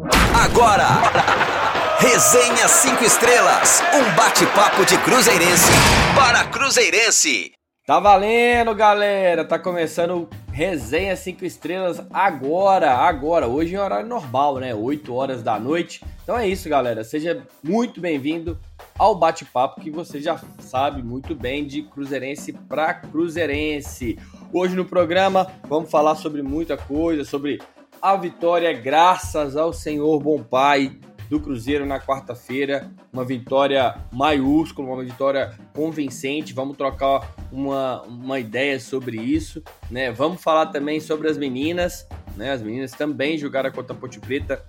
Agora, Resenha 5 Estrelas, um bate-papo de Cruzeirense para Cruzeirense. Tá valendo, galera! Tá começando Resenha 5 Estrelas agora, agora, hoje em horário normal, né? 8 horas da noite. Então é isso, galera. Seja muito bem-vindo ao bate-papo que você já sabe muito bem de Cruzeirense para Cruzeirense. Hoje no programa vamos falar sobre muita coisa, sobre a vitória graças ao Senhor Bom Pai do Cruzeiro na quarta-feira. Uma vitória maiúscula, uma vitória convincente. Vamos trocar uma, uma ideia sobre isso. Né? Vamos falar também sobre as meninas. Né? As meninas também jogaram contra a Ponte Preta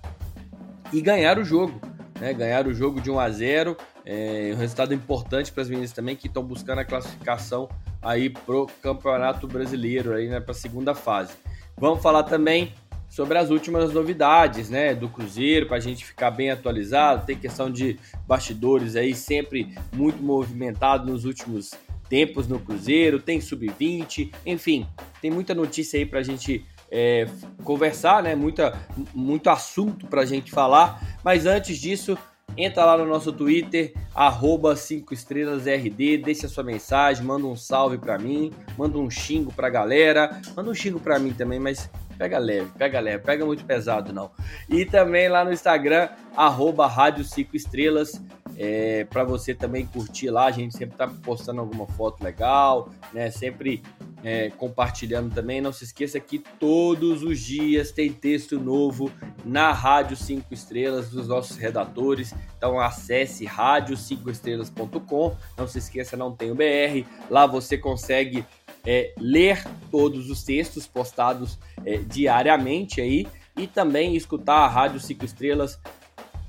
e ganharam o jogo. Né? Ganharam o jogo de 1 a 0 é um resultado importante para as meninas também que estão buscando a classificação aí pro Campeonato Brasileiro aí né, para a segunda fase. Vamos falar também sobre as últimas novidades, né, do Cruzeiro, para a gente ficar bem atualizado. Tem questão de bastidores aí sempre muito movimentado nos últimos tempos no Cruzeiro, tem sub-20, enfim, tem muita notícia aí para a gente é, conversar, né, muita, muito assunto para a gente falar. Mas antes disso, Entra lá no nosso Twitter, arroba 5 estrelas RD, deixa sua mensagem, manda um salve para mim, manda um xingo pra galera, manda um xingo pra mim também, mas pega leve, pega leve, pega muito pesado não. E também lá no Instagram, arroba Rádio 5 Estrelas, é, para você também curtir lá, a gente sempre tá postando alguma foto legal, né? Sempre é, compartilhando também. Não se esqueça que todos os dias tem texto novo na Rádio 5 Estrelas dos nossos redatores. Então acesse rádio5estrelas.com. Não se esqueça, não tem o BR. Lá você consegue é, ler todos os textos postados é, diariamente aí e também escutar a Rádio 5 Estrelas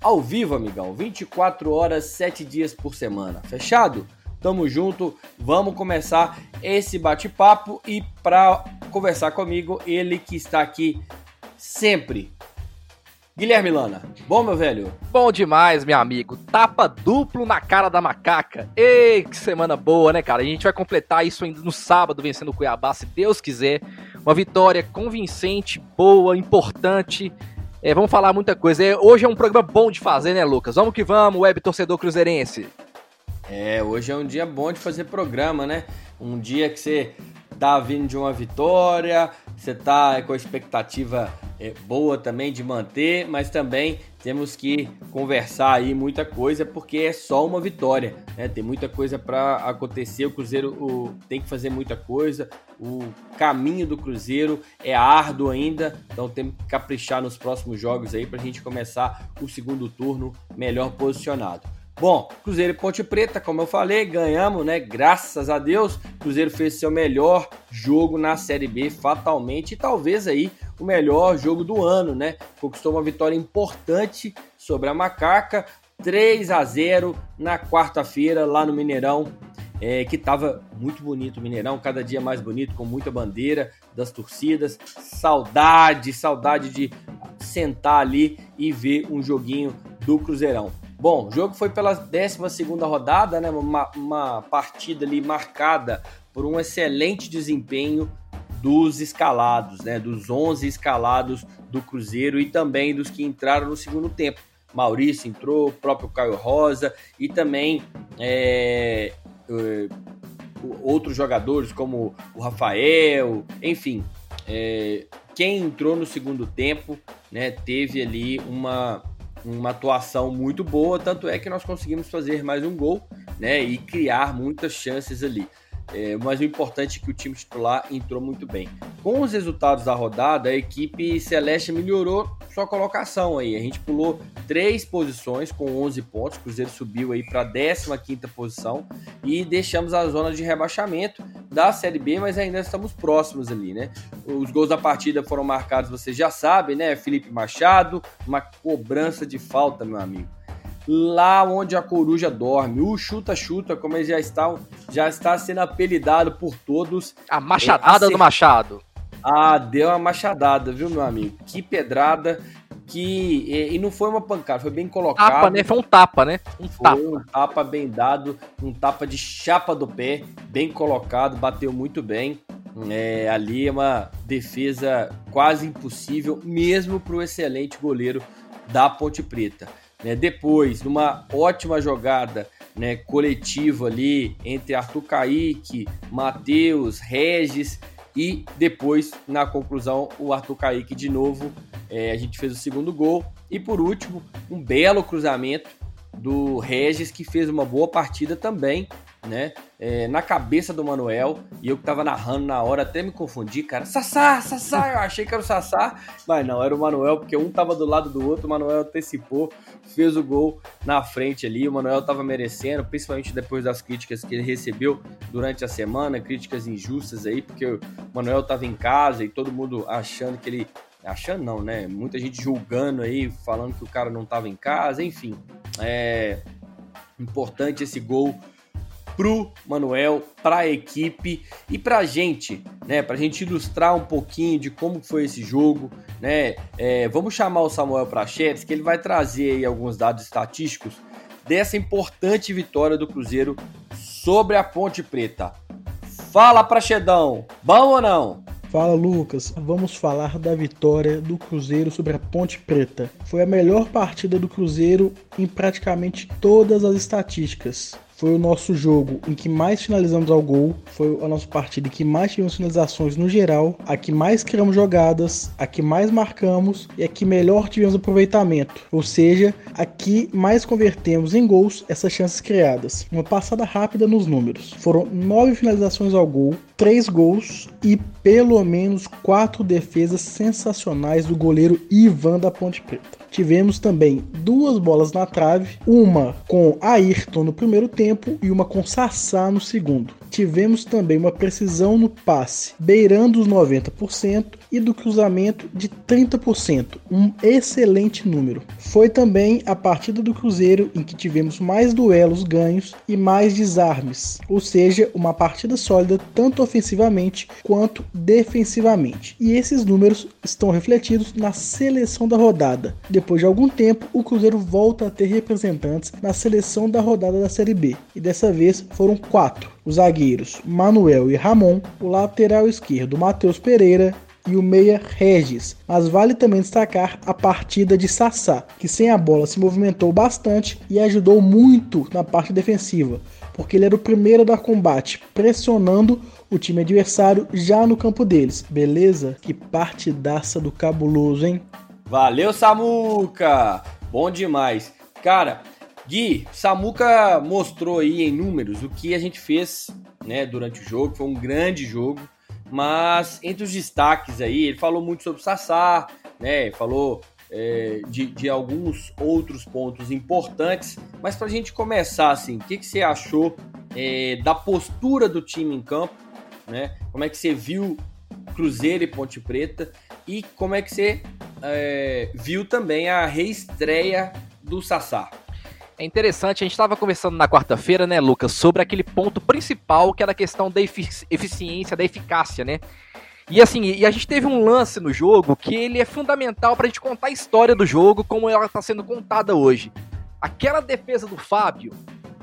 ao vivo, amigão. 24 horas, 7 dias por semana. Fechado? Tamo junto, vamos começar esse bate-papo e para conversar comigo, ele que está aqui sempre Guilherme Lana, bom meu velho? Bom demais, meu amigo. Tapa duplo na cara da macaca. Ei, que semana boa, né, cara? A gente vai completar isso ainda no sábado, vencendo o Cuiabá, se Deus quiser. Uma vitória convincente, boa, importante. É, vamos falar muita coisa. É, hoje é um programa bom de fazer, né, Lucas? Vamos que vamos, web torcedor cruzeirense. É, hoje é um dia bom de fazer programa, né? Um dia que você tá vindo de uma vitória, você tá com a expectativa é, boa também de manter, mas também temos que conversar aí muita coisa porque é só uma vitória, né? Tem muita coisa para acontecer. O Cruzeiro o, tem que fazer muita coisa. O caminho do Cruzeiro é árduo ainda, então temos que caprichar nos próximos jogos aí para a gente começar o segundo turno melhor posicionado. Bom, Cruzeiro e Ponte Preta, como eu falei, ganhamos, né? Graças a Deus, Cruzeiro fez seu melhor jogo na Série B fatalmente e talvez aí o melhor jogo do ano, né? Conquistou uma vitória importante sobre a Macaca, 3 a 0 na quarta-feira lá no Mineirão. É, que estava muito bonito o Mineirão, cada dia mais bonito, com muita bandeira das torcidas. Saudade, saudade de sentar ali e ver um joguinho do Cruzeirão. Bom, o jogo foi pela 12 rodada, né? Uma, uma partida ali marcada por um excelente desempenho dos escalados, né? Dos 11 escalados do Cruzeiro e também dos que entraram no segundo tempo. Maurício entrou, o próprio Caio Rosa e também é, é, outros jogadores como o Rafael, enfim. É, quem entrou no segundo tempo, né? Teve ali uma uma atuação muito boa, tanto é que nós conseguimos fazer mais um gol, né, e criar muitas chances ali. É, mas o importante é que o time titular entrou muito bem. Com os resultados da rodada, a equipe celeste melhorou sua colocação aí. A gente pulou três posições com 11 pontos. O Cruzeiro subiu aí para a 15 posição e deixamos a zona de rebaixamento da Série B, mas ainda estamos próximos ali, né? Os gols da partida foram marcados, vocês já sabem, né? Felipe Machado, uma cobrança de falta, meu amigo lá onde a coruja dorme. O chuta-chuta, como ele já está, já está sendo apelidado por todos. A machadada é, do Machado. Ah, deu uma machadada, viu, meu amigo? Que pedrada. Que, e, e não foi uma pancada, foi bem colocado. Tapa, né? Foi um tapa, né? Um foi tapa. um tapa bem dado, um tapa de chapa do pé, bem colocado, bateu muito bem. É, ali é uma defesa quase impossível, mesmo para o excelente goleiro da Ponte Preta. Né? Depois, numa ótima jogada né, coletiva ali entre Arthur Caíque, Matheus, Regis e depois, na conclusão, o Arthur Caíque de novo. É, a gente fez o segundo gol. E por último, um belo cruzamento do Regis, que fez uma boa partida também né? É, na cabeça do Manuel, e eu que tava narrando na hora, até me confundi, cara. Sassá, Sassá, eu achei que era o Sassá, mas não, era o Manuel, porque um tava do lado do outro, o Manuel antecipou, fez o gol na frente ali, o Manuel tava merecendo, principalmente depois das críticas que ele recebeu durante a semana, críticas injustas aí, porque o Manuel tava em casa e todo mundo achando que ele achando não, né? Muita gente julgando aí, falando que o cara não tava em casa, enfim. É importante esse gol pro Manuel, para a equipe e para a gente, né? Para a gente ilustrar um pouquinho de como foi esse jogo, né? É, vamos chamar o Samuel Prachetes, que ele vai trazer aí alguns dados estatísticos dessa importante vitória do Cruzeiro sobre a Ponte Preta. Fala, Prachedão, bom ou não? Fala Lucas, vamos falar da vitória do Cruzeiro sobre a Ponte Preta. Foi a melhor partida do Cruzeiro em praticamente todas as estatísticas. Foi o nosso jogo em que mais finalizamos ao gol, foi a nossa partida em que mais tivemos finalizações no geral, a que mais criamos jogadas, a que mais marcamos e a que melhor tivemos aproveitamento, ou seja, a que mais convertemos em gols essas chances criadas. Uma passada rápida nos números. Foram nove finalizações ao gol, três gols e pelo menos quatro defesas sensacionais do goleiro Ivan da Ponte Preta. Tivemos também duas bolas na trave, uma com Ayrton no primeiro tempo e uma com Sassá no segundo. Tivemos também uma precisão no passe, beirando os 90% e do cruzamento de 30%, um excelente número. Foi também a partida do Cruzeiro em que tivemos mais duelos ganhos e mais desarmes, ou seja, uma partida sólida tanto ofensivamente quanto defensivamente. E esses números estão refletidos na seleção da rodada. Depois de algum tempo, o Cruzeiro volta a ter representantes na seleção da rodada da Série B, e dessa vez foram quatro: os zagueiros Manuel e Ramon, o lateral esquerdo Matheus Pereira e o meia Regis. Mas vale também destacar a partida de Sassá, que sem a bola se movimentou bastante e ajudou muito na parte defensiva, porque ele era o primeiro a dar combate, pressionando o time adversário já no campo deles. Beleza? Que partidaça do cabuloso, hein? Valeu, Samuca! Bom demais. Cara, Gui, Samuca mostrou aí em números o que a gente fez né, durante o jogo. Foi um grande jogo. Mas entre os destaques aí, ele falou muito sobre o Sassá, né? Falou é, de, de, alguns outros pontos importantes. Mas para a gente começar, assim, o que, que você achou é, da postura do time em campo? Né? Como é que você viu Cruzeiro e Ponte Preta? E como é que você é, viu também a reestreia do Sassá. É interessante, a gente estava conversando na quarta-feira, né, Lucas, sobre aquele ponto principal que era a questão da efici eficiência, da eficácia, né? E assim, e a gente teve um lance no jogo que ele é fundamental para a gente contar a história do jogo como ela está sendo contada hoje. Aquela defesa do Fábio,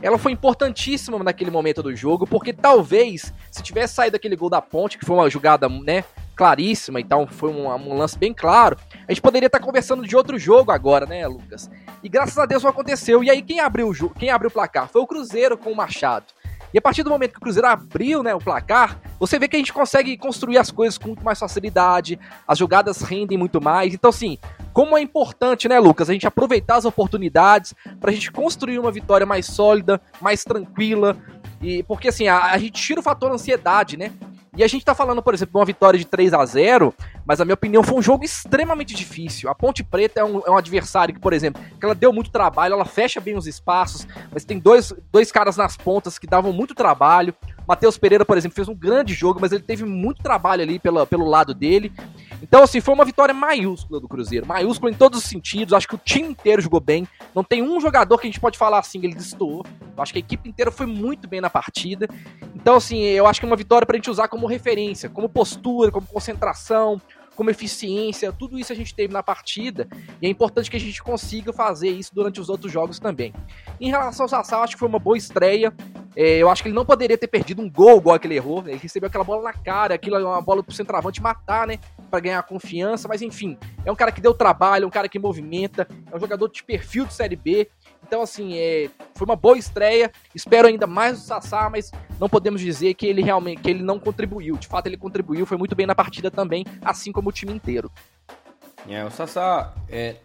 ela foi importantíssima naquele momento do jogo, porque talvez, se tivesse saído aquele gol da ponte, que foi uma jogada, né, claríssima e tal, foi um, um, lance bem claro, a gente poderia estar conversando de outro jogo agora, né, Lucas? E graças a Deus não aconteceu. E aí quem abriu o quem abriu o placar foi o Cruzeiro com o Machado. E a partir do momento que o Cruzeiro abriu né, o placar, você vê que a gente consegue construir as coisas com muito mais facilidade, as jogadas rendem muito mais. Então, assim, como é importante, né, Lucas, a gente aproveitar as oportunidades para a gente construir uma vitória mais sólida, mais tranquila. E porque assim, a, a gente tira o fator ansiedade, né? E a gente tá falando, por exemplo, de uma vitória de 3 a 0 mas a minha opinião foi um jogo extremamente difícil. A Ponte Preta é um, é um adversário que, por exemplo, que ela deu muito trabalho, ela fecha bem os espaços, mas tem dois, dois caras nas pontas que davam muito trabalho. Matheus Pereira, por exemplo, fez um grande jogo, mas ele teve muito trabalho ali pela, pelo lado dele. Então, assim, foi uma vitória maiúscula do Cruzeiro. Maiúscula em todos os sentidos. Acho que o time inteiro jogou bem. Não tem um jogador que a gente pode falar assim, ele destoou. Acho que a equipe inteira foi muito bem na partida. Então, assim, eu acho que é uma vitória pra gente usar como referência, como postura, como concentração, como eficiência, tudo isso a gente teve na partida e é importante que a gente consiga fazer isso durante os outros jogos também. Em relação ao Sassá, acho que foi uma boa estreia. É, eu acho que ele não poderia ter perdido um gol igual que ele errou. Ele recebeu aquela bola na cara, aquilo é uma bola pro centroavante matar, né? Para ganhar confiança, mas enfim, é um cara que deu trabalho, é um cara que movimenta, é um jogador de perfil de Série B. Então, assim, é, foi uma boa estreia. Espero ainda mais do Sassá, mas não podemos dizer que ele realmente que ele não contribuiu. De fato, ele contribuiu, foi muito bem na partida também, assim como o time inteiro. É, o Sassá é,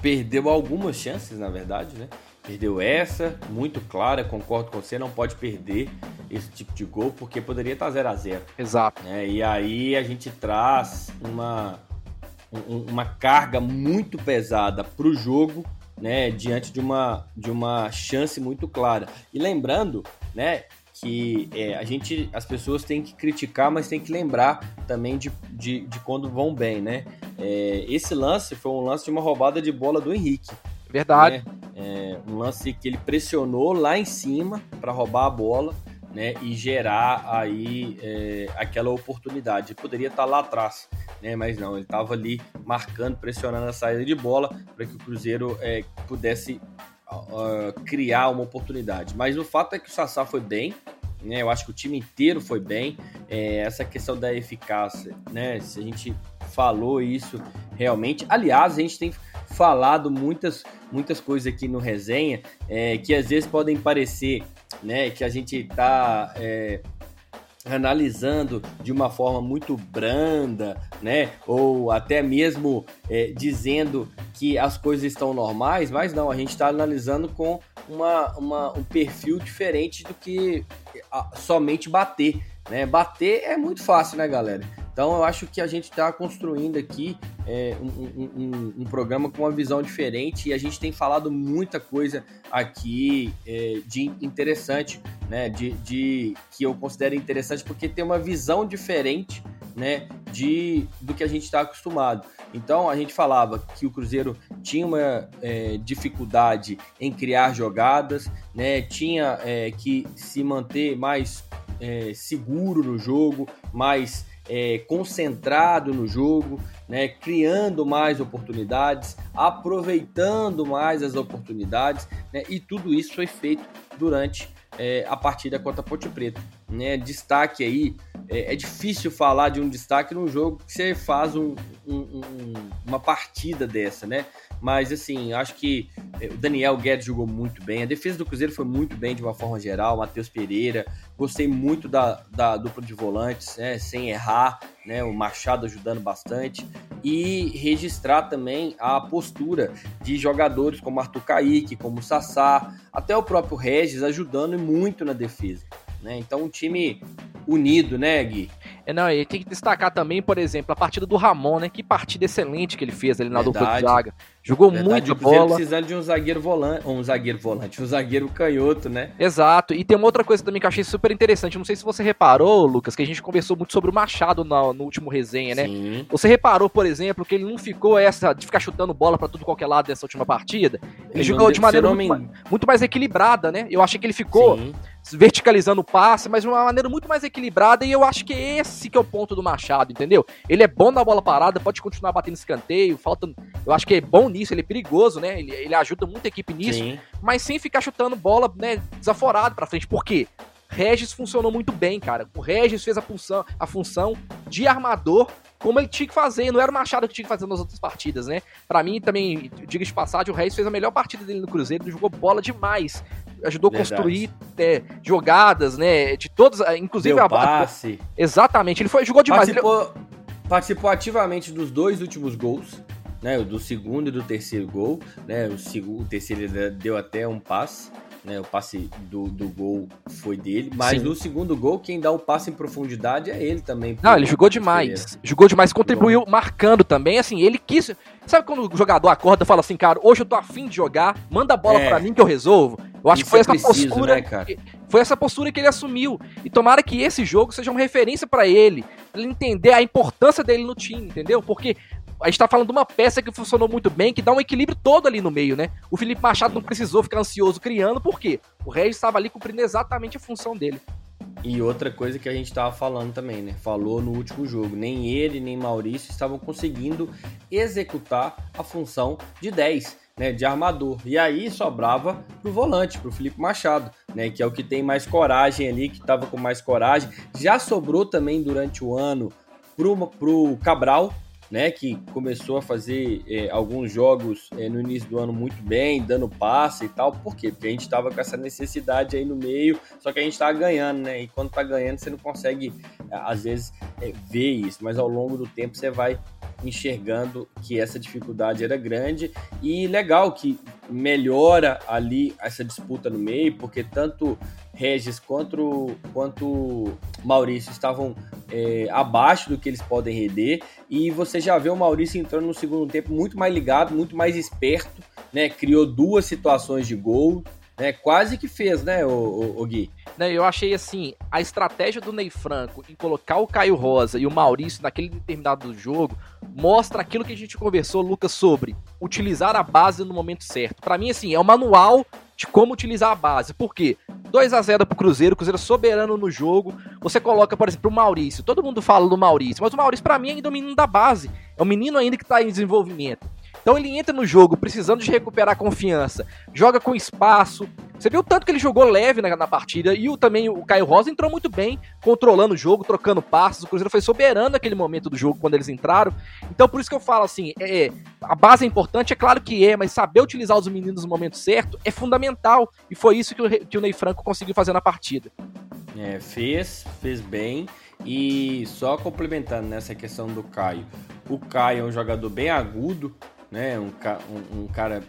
perdeu algumas chances, na verdade, né? Perdeu essa, muito clara, concordo com você, não pode perder esse tipo de gol, porque poderia estar 0 a 0 Exato. É, e aí a gente traz uma, um, uma carga muito pesada para o jogo, né, diante de uma, de uma chance muito clara. E lembrando, né, que é, a gente, as pessoas têm que criticar, mas tem que lembrar também de, de, de quando vão bem, né? É, esse lance foi um lance de uma roubada de bola do Henrique. Verdade. Né? É, um lance que ele pressionou lá em cima para roubar a bola. Né, e gerar aí é, aquela oportunidade. Ele poderia estar tá lá atrás, né, mas não, ele estava ali marcando, pressionando a saída de bola para que o Cruzeiro é, pudesse uh, criar uma oportunidade. Mas o fato é que o Sassá foi bem, né, eu acho que o time inteiro foi bem. É, essa questão da eficácia, né, se a gente falou isso realmente. Aliás, a gente tem falado muitas, muitas coisas aqui no resenha é, que às vezes podem parecer né, que a gente está é, analisando de uma forma muito branda, né, ou até mesmo é, dizendo que as coisas estão normais, mas não, a gente está analisando com uma, uma, um perfil diferente do que somente bater. Né? Bater é muito fácil, né, galera? Então eu acho que a gente está construindo aqui é, um, um, um, programa com uma visão diferente e a gente tem falado muita coisa aqui é, de interessante, né? De, de, que eu considero interessante porque tem uma visão diferente, né? De do que a gente está acostumado. Então a gente falava que o Cruzeiro tinha uma é, dificuldade em criar jogadas, né? Tinha é, que se manter mais é, seguro no jogo, mais é, concentrado no jogo, né, criando mais oportunidades, aproveitando mais as oportunidades, né, e tudo isso foi feito durante é, a partida contra a Ponte Preta. Né? Destaque aí, é, é, difícil falar de um destaque num jogo que você faz um, um, um, uma partida dessa, né? Mas assim, acho que é, o Daniel Guedes jogou muito bem, a defesa do Cruzeiro foi muito bem de uma forma geral, Matheus Pereira, gostei muito da, da dupla de volantes, né? Sem errar, né? O Machado ajudando bastante. E registrar também a postura de jogadores como Arthur Kaique, como Sassá, até o próprio Regis ajudando muito na defesa. Né? Então, um time unido, né, Gui? É, não, e tem que destacar também, por exemplo, a partida do Ramon, né? Que partida excelente que ele fez ali na Verdade. dupla de zaga. Jogou Verdade, muito bola. precisando de um zagueiro volante, um zagueiro volante, um zagueiro canhoto, né? Exato. E tem uma outra coisa também que eu achei super interessante. Não sei se você reparou, Lucas, que a gente conversou muito sobre o Machado no, no último resenha, né? Sim. Você reparou, por exemplo, que ele não ficou essa de ficar chutando bola para tudo qualquer lado nessa última partida. Ele, ele jogou de maneira muito, muito, mais equilibrada, né? Eu achei que ele ficou Sim verticalizando o passe, mas de uma maneira muito mais equilibrada, e eu acho que esse que é o ponto do Machado, entendeu? Ele é bom na bola parada, pode continuar batendo escanteio, falta, eu acho que é bom nisso, ele é perigoso, né? Ele, ele ajuda muita equipe nisso, Sim. mas sem ficar chutando bola, né, desaforado pra frente. Por quê? Regis funcionou muito bem, cara. O Regis fez a função, a função de armador como ele tinha que fazer. Não era o Machado que tinha que fazer nas outras partidas, né? Para mim, também, diga de passagem, o Regis fez a melhor partida dele no Cruzeiro. Ele jogou bola demais ajudou a construir é, jogadas, né? De todas, inclusive Deu a passe. Exatamente, ele foi jogou demais. Participou, ele... participou ativamente dos dois últimos gols, né? Do segundo e do terceiro gol, né? O, segundo, o terceiro deu até um passe. Né, o passe do, do gol foi dele, mas Sim. no segundo gol, quem dá o passe em profundidade é ele também. Não, ele jogou demais. Jogou demais, contribuiu Bom. marcando também. Assim, ele quis. Sabe quando o jogador acorda e fala assim, cara, hoje eu tô afim de jogar, manda a bola é. para mim que eu resolvo? Eu acho Isso que foi é essa preciso, postura. Né, foi essa postura que ele assumiu. E tomara que esse jogo seja uma referência para ele. Pra ele entender a importância dele no time, entendeu? Porque a gente tá falando de uma peça que funcionou muito bem, que dá um equilíbrio todo ali no meio, né? O Felipe Machado não precisou ficar ansioso criando, por quê? O Regis estava ali cumprindo exatamente a função dele. E outra coisa que a gente estava falando também, né? Falou no último jogo, nem ele nem Maurício estavam conseguindo executar a função de 10 né, de armador. E aí sobrava pro volante, pro Felipe Machado, né, que é o que tem mais coragem ali, que estava com mais coragem. Já sobrou também durante o ano pro, pro Cabral, né, que começou a fazer é, alguns jogos é, no início do ano muito bem, dando passe e tal. Por quê? Porque a gente estava com essa necessidade aí no meio, só que a gente estava ganhando, né? E quando tá ganhando, você não consegue, é, às vezes, é, ver isso, mas ao longo do tempo você vai enxergando que essa dificuldade era grande e legal que melhora ali essa disputa no meio, porque tanto Regis quanto, quanto Maurício estavam é, abaixo do que eles podem render. E você já vê o Maurício entrando no segundo tempo muito mais ligado, muito mais esperto, né? Criou duas situações de gol, né? Quase que fez, né, o, o, o Gui? Né, eu achei assim, a estratégia do Ney Franco em colocar o Caio Rosa e o Maurício naquele determinado jogo mostra aquilo que a gente conversou, Lucas, sobre utilizar a base no momento certo. Para mim, assim, é o manual de como utilizar a base. Por quê? 2 a 0 pro Cruzeiro, Cruzeiro soberano no jogo. Você coloca, por exemplo, o Maurício. Todo mundo fala do Maurício, mas o Maurício para mim ainda é um menino da base. É um menino ainda que tá em desenvolvimento. Então ele entra no jogo precisando de recuperar confiança, joga com espaço. Você viu o tanto que ele jogou leve na, na partida e o, também o Caio Rosa entrou muito bem, controlando o jogo, trocando passos. O Cruzeiro foi soberano naquele momento do jogo quando eles entraram. Então por isso que eu falo assim, é, a base é importante, é claro que é, mas saber utilizar os meninos no momento certo é fundamental. E foi isso que o, que o Ney Franco conseguiu fazer na partida. É, fez, fez bem. E só complementando nessa questão do Caio, o Caio é um jogador bem agudo, né? Um, um, um cara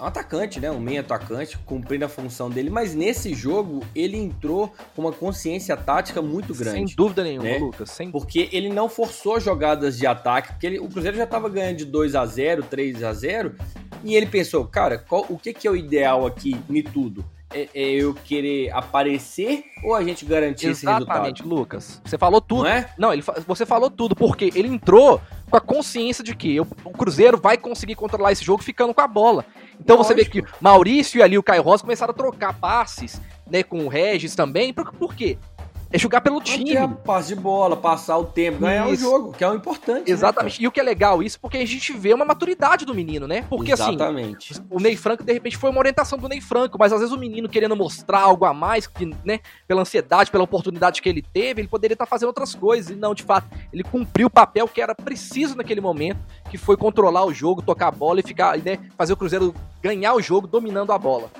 um atacante, né? Um meio atacante, cumprindo a função dele, mas nesse jogo ele entrou com uma consciência tática muito grande. Sem dúvida nenhuma, né? Lucas. Sem... Porque ele não forçou jogadas de ataque, porque ele, o Cruzeiro já estava ganhando de 2 a 0 3 a 0 e ele pensou, cara, qual, o que, que é o ideal aqui em tudo? É, é, eu querer aparecer ou a gente garantir Exatamente, esse resultado? Exatamente, Lucas. Você falou tudo. Não é? Não, ele, você falou tudo, porque ele entrou com a consciência de que o, o Cruzeiro vai conseguir controlar esse jogo ficando com a bola. Então Lógico. você vê que Maurício e ali o Caio Rosa começaram a trocar passes, né, com o Regis também. Por, por quê? É jogar pelo time. É passe de bola, passar o tempo, ganhar isso. o jogo, que é o importante. Né, Exatamente. Né, e o que é legal isso, porque a gente vê uma maturidade do menino, né? Porque assim, Exatamente. assim, o Ney Franco, de repente, foi uma orientação do Ney Franco, mas às vezes o menino querendo mostrar algo a mais, que, né, pela ansiedade, pela oportunidade que ele teve, ele poderia estar fazendo outras coisas. E não, de fato, ele cumpriu o papel que era preciso naquele momento, que foi controlar o jogo, tocar a bola e ficar, né, fazer o Cruzeiro ganhar o jogo dominando a bola.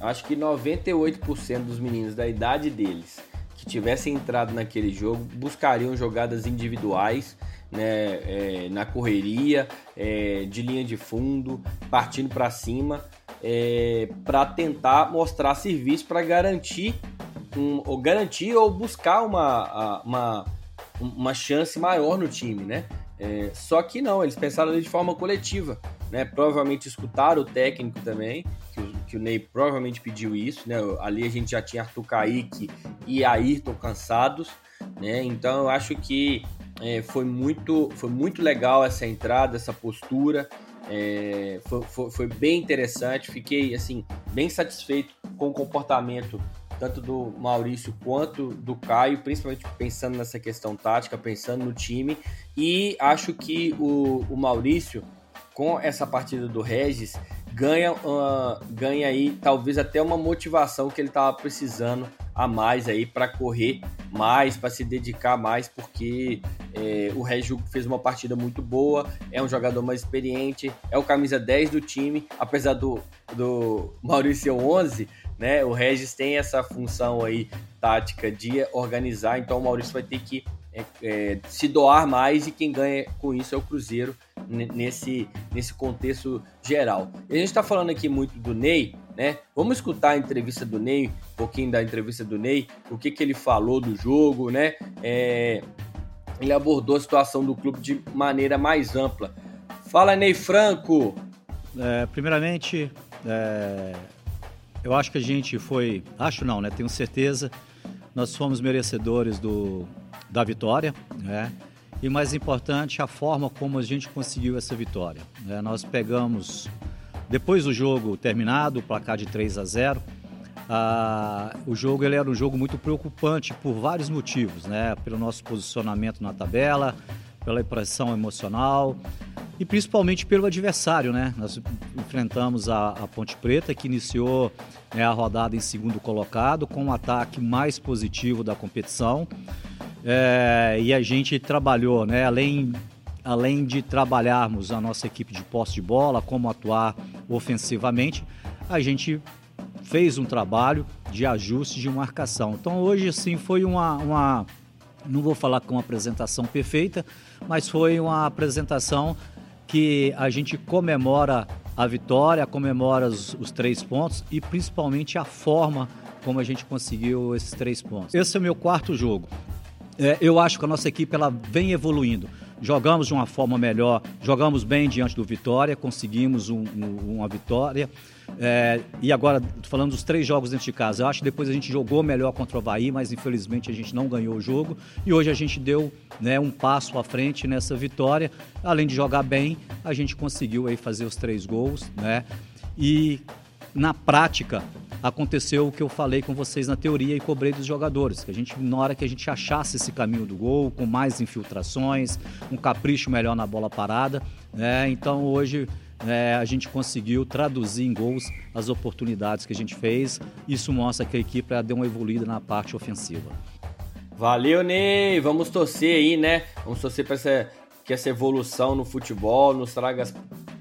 Acho que 98% dos meninos da idade deles que tivessem entrado naquele jogo buscariam jogadas individuais, né, é, na correria, é, de linha de fundo, partindo para cima, é, para tentar mostrar serviço para garantir um, ou garantir ou buscar uma, uma, uma chance maior no time, né? É, só que não, eles pensaram de forma coletiva, né? Provavelmente escutaram o técnico também que o Ney provavelmente pediu isso, né? Ali a gente já tinha Arthur Kaique e Ayrton cansados, né? Então eu acho que é, foi, muito, foi muito legal essa entrada, essa postura. É, foi, foi, foi, bem interessante, fiquei assim bem satisfeito com o comportamento tanto do Maurício quanto do Caio, principalmente pensando nessa questão tática, pensando no time. E acho que o, o Maurício, com essa partida do Regis, ganha, uh, ganha aí talvez até uma motivação que ele estava precisando a mais aí para correr mais, para se dedicar mais, porque é, o Regis fez uma partida muito boa, é um jogador mais experiente, é o camisa 10 do time, apesar do, do Maurício 11, né? O Regis tem essa função aí tática de organizar, então o Maurício vai ter que é, é, se doar mais e quem ganha com isso é o Cruzeiro nesse, nesse contexto geral. E a gente está falando aqui muito do Ney, né? Vamos escutar a entrevista do Ney, um pouquinho da entrevista do Ney, o que, que ele falou do jogo, né? É, ele abordou a situação do clube de maneira mais ampla. Fala, Ney Franco! É, primeiramente, é, eu acho que a gente foi, acho não, né? Tenho certeza, nós fomos merecedores do, da vitória, né? E mais importante, a forma como a gente conseguiu essa vitória. Né? Nós pegamos, depois do jogo terminado, o placar de 3 a 0, ah, o jogo ele era um jogo muito preocupante por vários motivos, né? Pelo nosso posicionamento na tabela, pela impressão emocional e principalmente pelo adversário, né? Nós enfrentamos a, a Ponte Preta, que iniciou né, a rodada em segundo colocado, com um ataque mais positivo da competição. É, e a gente trabalhou, né? Além além de trabalharmos a nossa equipe de posse de bola, como atuar ofensivamente, a gente fez um trabalho de ajuste de marcação. Então hoje assim foi uma, uma não vou falar com uma apresentação perfeita, mas foi uma apresentação que a gente comemora a vitória, comemora os, os três pontos e principalmente a forma como a gente conseguiu esses três pontos. Esse é o meu quarto jogo. É, eu acho que a nossa equipe ela vem evoluindo. Jogamos de uma forma melhor, jogamos bem diante do Vitória, conseguimos um, um, uma vitória. É, e agora, falando dos três jogos dentro de casa, eu acho que depois a gente jogou melhor contra o Havaí, mas infelizmente a gente não ganhou o jogo. E hoje a gente deu né, um passo à frente nessa vitória. Além de jogar bem, a gente conseguiu aí fazer os três gols. Né? E na prática, aconteceu o que eu falei com vocês na teoria e cobrei dos jogadores, que a gente na hora que a gente achasse esse caminho do gol, com mais infiltrações, um capricho melhor na bola parada, né? Então hoje é, a gente conseguiu traduzir em gols as oportunidades que a gente fez. Isso mostra que a equipe deu uma evoluída na parte ofensiva. Valeu, Ney! Vamos torcer aí, né? Vamos torcer para essa, que essa evolução no futebol nos traga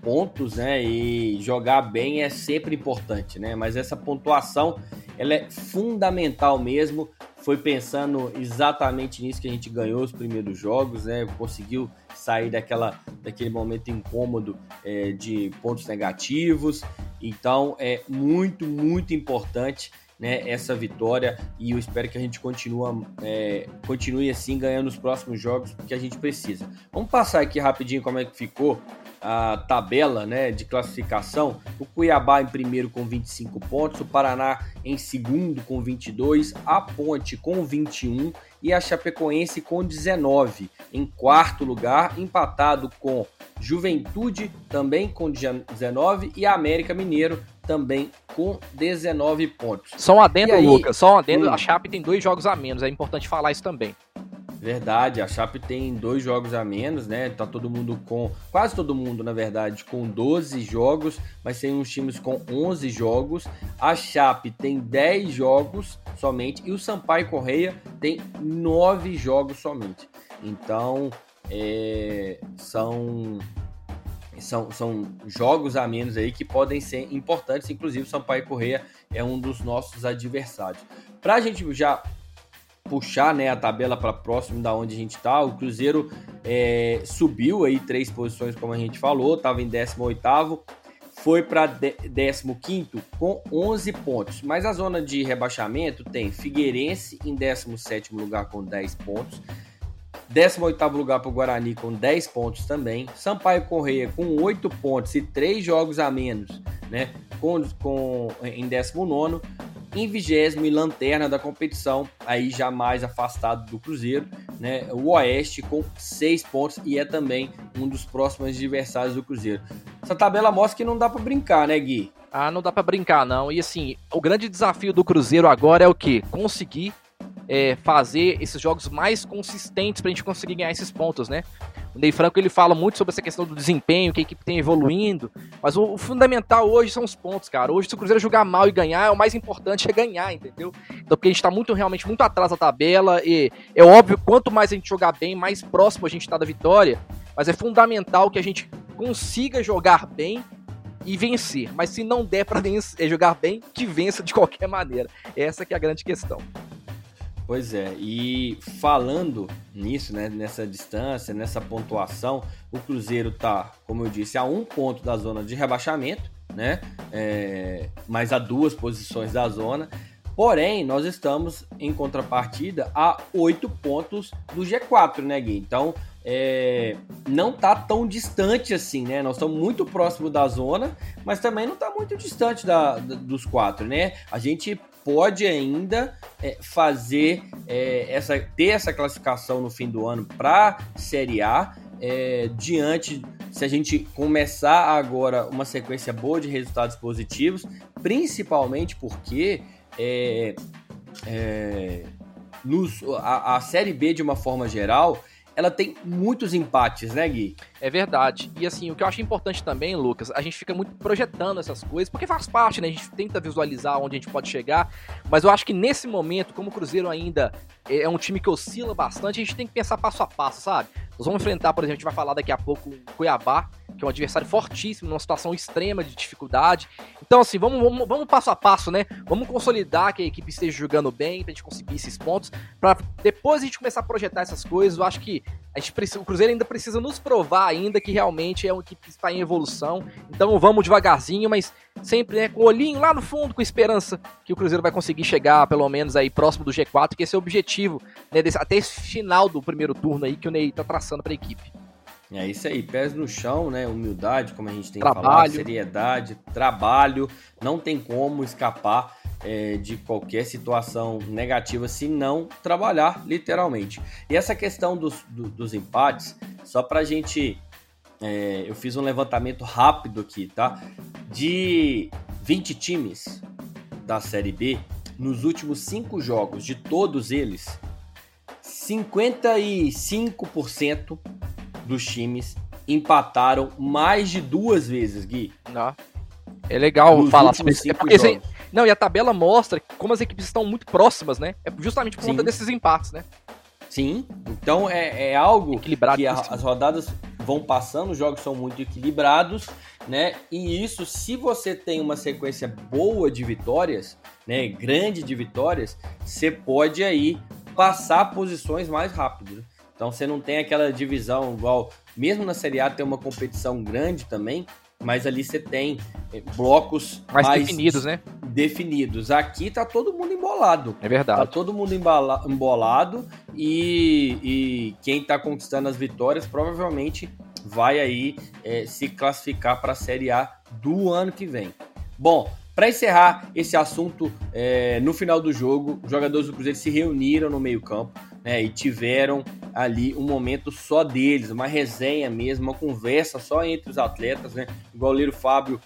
pontos, né? E jogar bem é sempre importante, né? Mas essa pontuação, ela é fundamental mesmo. Foi pensando exatamente nisso que a gente ganhou os primeiros jogos, né? Conseguiu sair daquela, daquele momento incômodo é, de pontos negativos. Então é muito, muito importante né, essa vitória e eu espero que a gente continue, é, continue assim ganhando os próximos jogos porque a gente precisa. Vamos passar aqui rapidinho como é que ficou a tabela né, de classificação. O Cuiabá em primeiro com 25 pontos, o Paraná em segundo com 22, a Ponte com 21 e a Chapecoense com 19 em quarto lugar, empatado com Juventude também com 19 e a América Mineiro também com 19 pontos. Só um adendo, aí, Lucas, só um adendo, hum. a Chape tem dois jogos a menos, é importante falar isso também. Verdade, a Chape tem dois jogos a menos, né? Tá todo mundo com, quase todo mundo, na verdade, com 12 jogos, mas tem uns times com 11 jogos. A Chape tem 10 jogos somente e o Sampaio Correia tem 9 jogos somente. Então, é, são são, são jogos a menos aí que podem ser importantes, inclusive Sampaio Correia é um dos nossos adversários. Para a gente já puxar né, a tabela para próximo da onde a gente está, o Cruzeiro é, subiu aí três posições, como a gente falou, estava em 18º, foi para 15 com 11 pontos. Mas a zona de rebaixamento tem Figueirense em 17º lugar com 10 pontos, 18º lugar para o Guarani com 10 pontos também. Sampaio Correia com 8 pontos e 3 jogos a menos, né? Com, com, em 19 em vigésimo e lanterna da competição, aí já mais afastado do Cruzeiro, né? O Oeste com 6 pontos e é também um dos próximos adversários do Cruzeiro. Essa tabela mostra que não dá para brincar, né, Gui? Ah, não dá para brincar não. E assim, o grande desafio do Cruzeiro agora é o que? Conseguir é, fazer esses jogos mais consistentes para a gente conseguir ganhar esses pontos, né? O Ney Franco ele fala muito sobre essa questão do desempenho, que a equipe tem evoluindo, mas o, o, fundamental hoje são os pontos, cara. Hoje, se o Cruzeiro jogar mal e ganhar, o mais importante é ganhar, entendeu? Então, porque a gente tá muito, realmente, muito atrás da tabela, e é óbvio, quanto mais a gente jogar bem, mais próximo a gente tá da vitória, mas é fundamental que a gente consiga jogar bem e vencer. Mas se não der para jogar bem, que vença de qualquer maneira. Essa que é a grande questão. Pois é, e falando nisso, né, nessa distância, nessa pontuação, o Cruzeiro tá, como eu disse, a um ponto da zona de rebaixamento, né, é, mas a duas posições da zona. Porém, nós estamos em contrapartida a oito pontos do G4, né, Gui? Então, é, não tá tão distante assim, né? Nós estamos muito próximo da zona, mas também não tá muito distante da, da dos quatro, né? A gente pode ainda é, fazer é, essa ter essa classificação no fim do ano para Série A é, diante se a gente começar agora uma sequência boa de resultados positivos, principalmente porque é, é, nos, a, a Série B de uma forma geral ela tem muitos empates, né, Gui? É verdade. E assim, o que eu acho importante também, Lucas, a gente fica muito projetando essas coisas, porque faz parte, né? A gente tenta visualizar onde a gente pode chegar, mas eu acho que nesse momento, como o Cruzeiro ainda é um time que oscila bastante, a gente tem que pensar passo a passo, sabe? Nós vamos enfrentar, por exemplo, a gente vai falar daqui a pouco o Cuiabá, que é um adversário fortíssimo, numa situação extrema de dificuldade. Então, assim, vamos, vamos, vamos passo a passo, né? Vamos consolidar que a equipe esteja jogando bem, pra gente conseguir esses pontos, para depois a gente começar a projetar essas coisas. Eu acho que a gente precisa, o Cruzeiro ainda precisa nos provar ainda que realmente é uma equipe que está em evolução. Então vamos devagarzinho, mas sempre né, com o olhinho lá no fundo, com esperança que o Cruzeiro vai conseguir chegar pelo menos aí próximo do G4, que esse é o objetivo, né, desse, até esse final do primeiro turno aí que o Ney tá traçando para a equipe. É isso aí, pés no chão, né? Humildade, como a gente tem trabalho. falado, seriedade, trabalho, não tem como escapar é, de qualquer situação negativa se não trabalhar, literalmente. E essa questão dos, do, dos empates, só pra gente. É, eu fiz um levantamento rápido aqui, tá? De 20 times da Série B, nos últimos cinco jogos, de todos eles, 55% dos times empataram mais de duas vezes, Gui. Não. É legal Nos falar sobre isso. É porque, jogos. não, e a tabela mostra como as equipes estão muito próximas, né? É justamente por Sim. conta desses empates, né? Sim, então é, é algo Equilibrado. que a- as rodadas vão passando, os jogos são muito equilibrados, né? E isso, se você tem uma sequência boa de vitórias, né, grande de vitórias, você pode aí passar posições mais rápido. Então você não tem aquela divisão igual, mesmo na Série A tem uma competição grande também, mas ali você tem eh, blocos Mais, definidos, né? definidos. Aqui tá todo mundo embolado. É Tá verdade. todo mundo embala- embolado e, e quem tá conquistando as vitórias provavelmente vai aí é, se classificar para a Série A do ano que vem. Bom, para encerrar esse assunto, é, no final do jogo, os jogadores do Cruzeiro se reuniram no meio-campo né, e tiveram ali um momento só deles, uma resenha mesmo, uma conversa só entre os atletas. Né? O goleiro Fábio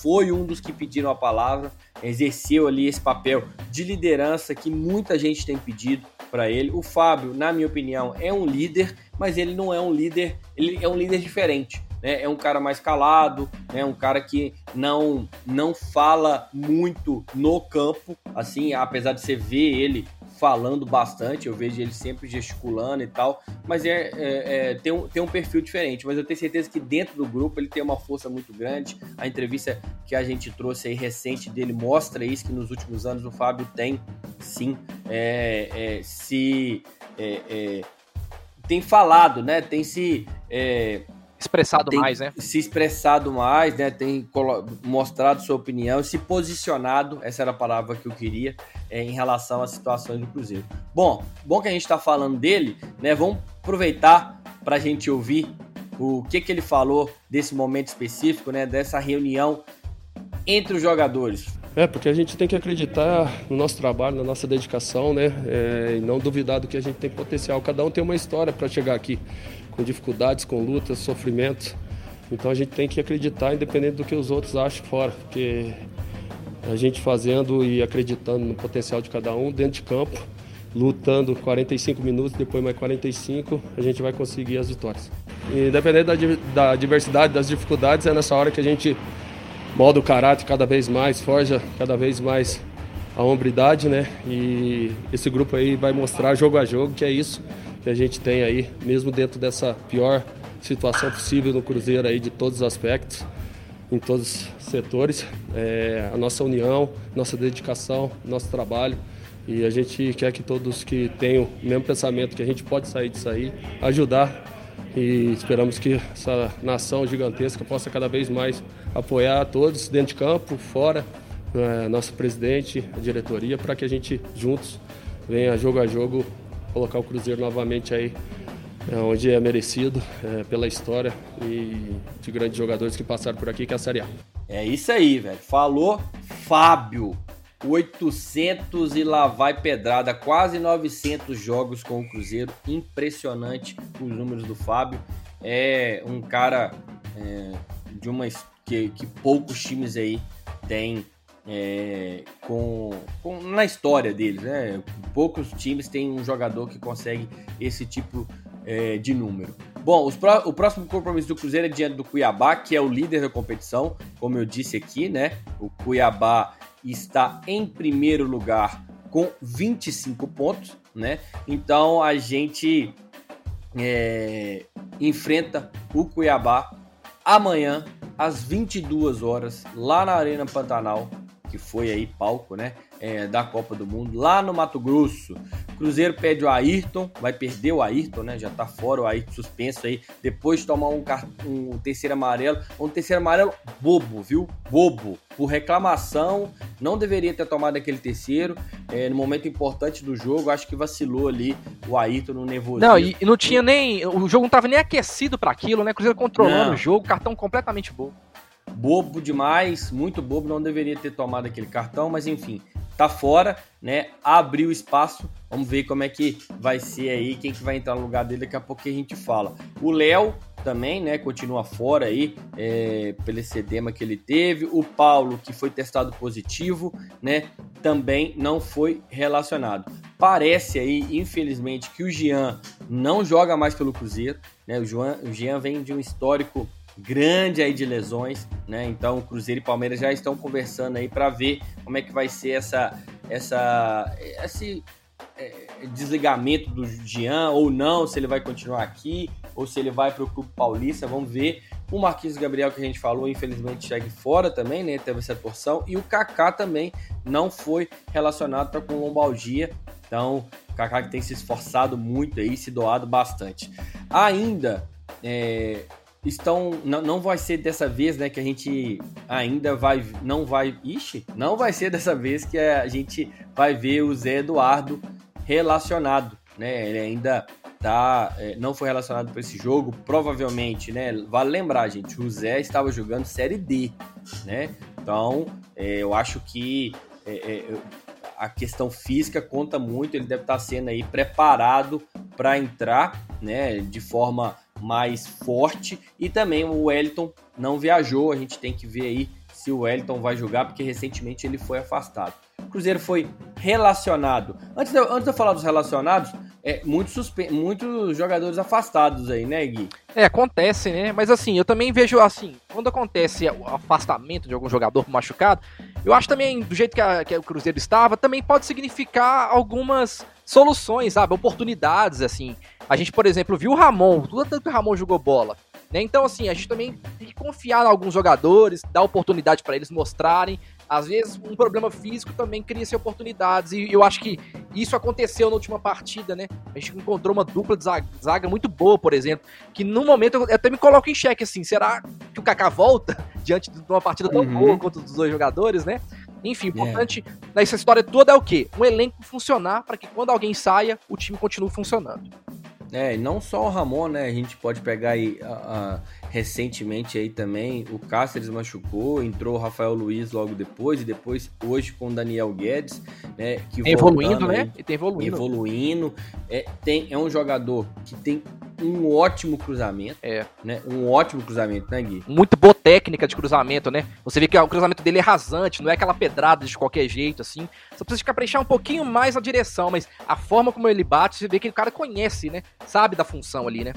foi um dos que pediram a palavra, exerceu ali esse papel de liderança que muita gente tem pedido para ele. O Fábio, na minha opinião, é um líder, mas ele não é um líder, ele é um líder diferente. Né? É um cara mais calado, é um cara que não não fala muito no campo, assim, apesar de você ver ele falando bastante, eu vejo ele sempre gesticulando e tal, mas é, é- é- tem, um, tem um perfil diferente. Mas eu tenho certeza que dentro do grupo ele tem uma força muito grande. A entrevista que a gente trouxe aí recente dele mostra isso, que nos últimos anos o Fábio tem, sim, é, é, se. é, é, tem falado, né? Tem se. Expressado tem mais, né? se expressado mais, né? Tem colo- mostrado sua opinião, se posicionado, essa era a palavra que eu queria, é, em relação às situações do Cruzeiro. Bom, bom que a gente está falando dele, né? Vamos aproveitar para a gente ouvir o que, que ele falou desse momento específico, né? Dessa reunião entre os jogadores. É, porque a gente tem que acreditar no nosso trabalho, na nossa dedicação, né? É, e não duvidar do que a gente tem potencial. Cada um tem uma história para chegar aqui, com dificuldades, com lutas, sofrimentos. Então a gente tem que acreditar, independente do que os outros acham fora, porque a gente fazendo e acreditando no potencial de cada um dentro de campo, lutando 45 minutos, depois mais 45, a gente vai conseguir as vitórias. Independente da, da diversidade, das dificuldades, é nessa hora que a gente molda o caráter cada vez mais, forja cada vez mais a hombridade, né? E esse grupo aí vai mostrar jogo a jogo que é isso que a gente tem aí, mesmo dentro dessa pior situação possível no Cruzeiro aí de todos os aspectos, em todos os setores, é, a nossa união, nossa dedicação, nosso trabalho. E a gente quer que todos que tenham o mesmo pensamento que a gente pode sair disso aí, ajudar. E esperamos que essa nação gigantesca possa cada vez mais apoiar todos dentro de campo, fora, eh, nosso presidente, a diretoria, para que a gente juntos venha jogo a jogo colocar o Cruzeiro novamente aí eh, onde é merecido eh, pela história e de grandes jogadores que passaram por aqui, que é a Série A. É isso aí, velho. Falou Fábio. 800 e lá vai pedrada, quase 900 jogos com o Cruzeiro, impressionante os números do Fábio. É um cara é, de uma que, que poucos times aí têm é, com, com- na história deles, né? Poucos times têm um jogador que consegue esse tipo é, de número. Bom, os o próximo compromisso do Cruzeiro é diante do Cuiabá, que é o líder da competição, como eu disse aqui, né? O Cuiabá está em primeiro lugar com 25 pontos, né? Então a gente é, enfrenta o Cuiabá amanhã às 22 horas lá na Arena Pantanal, que foi aí palco, né, é, da Copa do Mundo, lá no Mato Grosso. Cruzeiro pede o Ayrton, vai perder o Ayrton, né? Já tá fora o Ayrton suspenso aí, depois de tomar um, um terceiro amarelo. Um terceiro amarelo bobo, viu? Bobo. Por reclamação, não deveria ter tomado aquele terceiro. É, no momento importante do jogo, acho que vacilou ali o Ayrton no nervosismo. Não, e, e não tinha nem. O jogo não tava nem aquecido para aquilo, né? Cruzeiro controlando não. o jogo, cartão completamente bobo bobo demais, muito bobo, não deveria ter tomado aquele cartão, mas enfim, tá fora, né? Abriu espaço. Vamos ver como é que vai ser aí, quem que vai entrar no lugar dele, daqui a pouco a gente fala. O Léo também, né, continua fora aí, é, pelo edema que ele teve. O Paulo, que foi testado positivo, né, também não foi relacionado. Parece aí, infelizmente, que o Jean não joga mais pelo Cruzeiro, né, o, Jean, o Jean vem de um histórico grande aí de lesões, né? Então o Cruzeiro e Palmeiras já estão conversando aí para ver como é que vai ser essa essa esse é, desligamento do Jean ou não, se ele vai continuar aqui ou se ele vai para o Clube Paulista, vamos ver. O Marquinhos Gabriel que a gente falou, infelizmente segue fora também, né? Teve essa torção e o Kaká também não foi relacionado para com lombalgia. Então, o Kaká que tem se esforçado muito aí, se doado bastante. Ainda é, estão não, não vai ser dessa vez, né, que a gente ainda vai não vai, ixi, não vai ser dessa vez que a gente vai ver o Zé Eduardo relacionado, né? Ele ainda tá é, não foi relacionado para esse jogo, provavelmente, né? Vale lembrar, gente, o Zé estava jogando Série D, né? Então, é, eu acho que é, é a questão física conta muito, ele deve estar sendo aí preparado para entrar, né, de forma mais forte. E também o Wellington não viajou, a gente tem que ver aí se o Wellington vai jogar, porque recentemente ele foi afastado. O Cruzeiro foi relacionado. Antes de, antes de eu falar dos relacionados, é, muitos, muitos jogadores afastados aí, né, Gui? É, acontece, né? Mas assim, eu também vejo assim, quando acontece o afastamento de algum jogador machucado, eu acho também, do jeito que, a, que o Cruzeiro estava, também pode significar algumas soluções, sabe? Oportunidades, assim. A gente, por exemplo, viu o Ramon, tudo tanto que o Ramon jogou bola. Né? Então, assim, a gente também tem que confiar em alguns jogadores, dar oportunidade para eles mostrarem. Às vezes, um problema físico também cria-se oportunidades. E eu acho que isso aconteceu na última partida, né? A gente encontrou uma dupla de zaga, muito boa, por exemplo. Que no momento eu até me coloco em xeque, assim, será que o Kaká volta diante de uma partida tão uhum. boa contra os dois jogadores, né? Enfim, o importante yeah. nessa história toda é o quê? Um elenco funcionar para que quando alguém saia, o time continue funcionando. É, não só o Ramon, né? A gente pode pegar aí a, recentemente aí também. O Cáceres machucou, entrou o Rafael Luiz logo depois, e depois hoje com o Daniel Guedes, né? Que evoluindo, né? Aí, e tem evoluindo. Evoluindo. É, tem, é um jogador que tem um ótimo cruzamento. É. Né? Um ótimo cruzamento, né, Gui? Muito boa técnica de cruzamento, né? Você vê que o cruzamento dele é rasante, não é aquela pedrada de qualquer jeito, assim. Você precisa caprichar um pouquinho mais a direção, mas a forma como ele bate, você vê que o cara conhece, né? Sabe da função ali, né?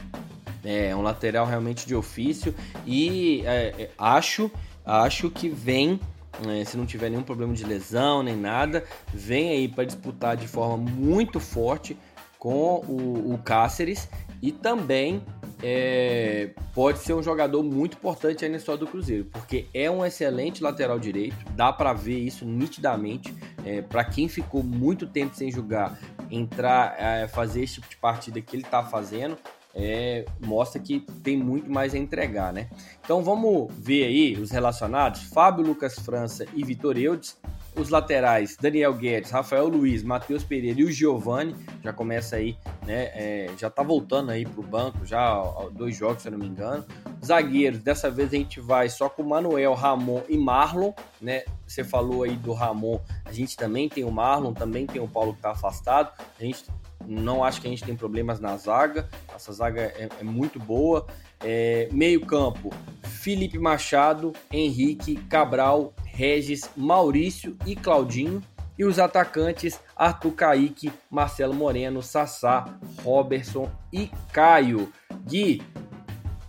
É, é um lateral realmente de ofício e é, é, acho, acho que vem é, se não tiver nenhum problema de lesão nem nada, vem aí para disputar de forma muito forte com o, o Cáceres e também é, pode ser um jogador muito importante aí na história do Cruzeiro, porque é um excelente lateral direito, dá para ver isso nitidamente. É, para quem ficou muito tempo sem jogar, entrar, é, fazer esse tipo de partida que ele está fazendo, é, mostra que tem muito mais a entregar, né? Então vamos ver aí os relacionados: Fábio Lucas França e Vitor Eudes. Os laterais, Daniel Guedes, Rafael Luiz, Matheus Pereira e o Giovani, já começa aí, né? É, já tá voltando aí pro banco, já dois jogos, se eu não me engano. Zagueiros, dessa vez a gente vai só com Manuel, Ramon e Marlon, né? Você falou aí do Ramon, a gente também tem o Marlon, também tem o Paulo que tá afastado. A gente não acho que a gente tem problemas na zaga. Essa zaga é, é muito boa. É, meio campo, Felipe Machado, Henrique, Cabral, Regis, Maurício e Claudinho. E os atacantes, Arthur Kaique, Marcelo Moreno, Sassá, Robertson e Caio. Gui,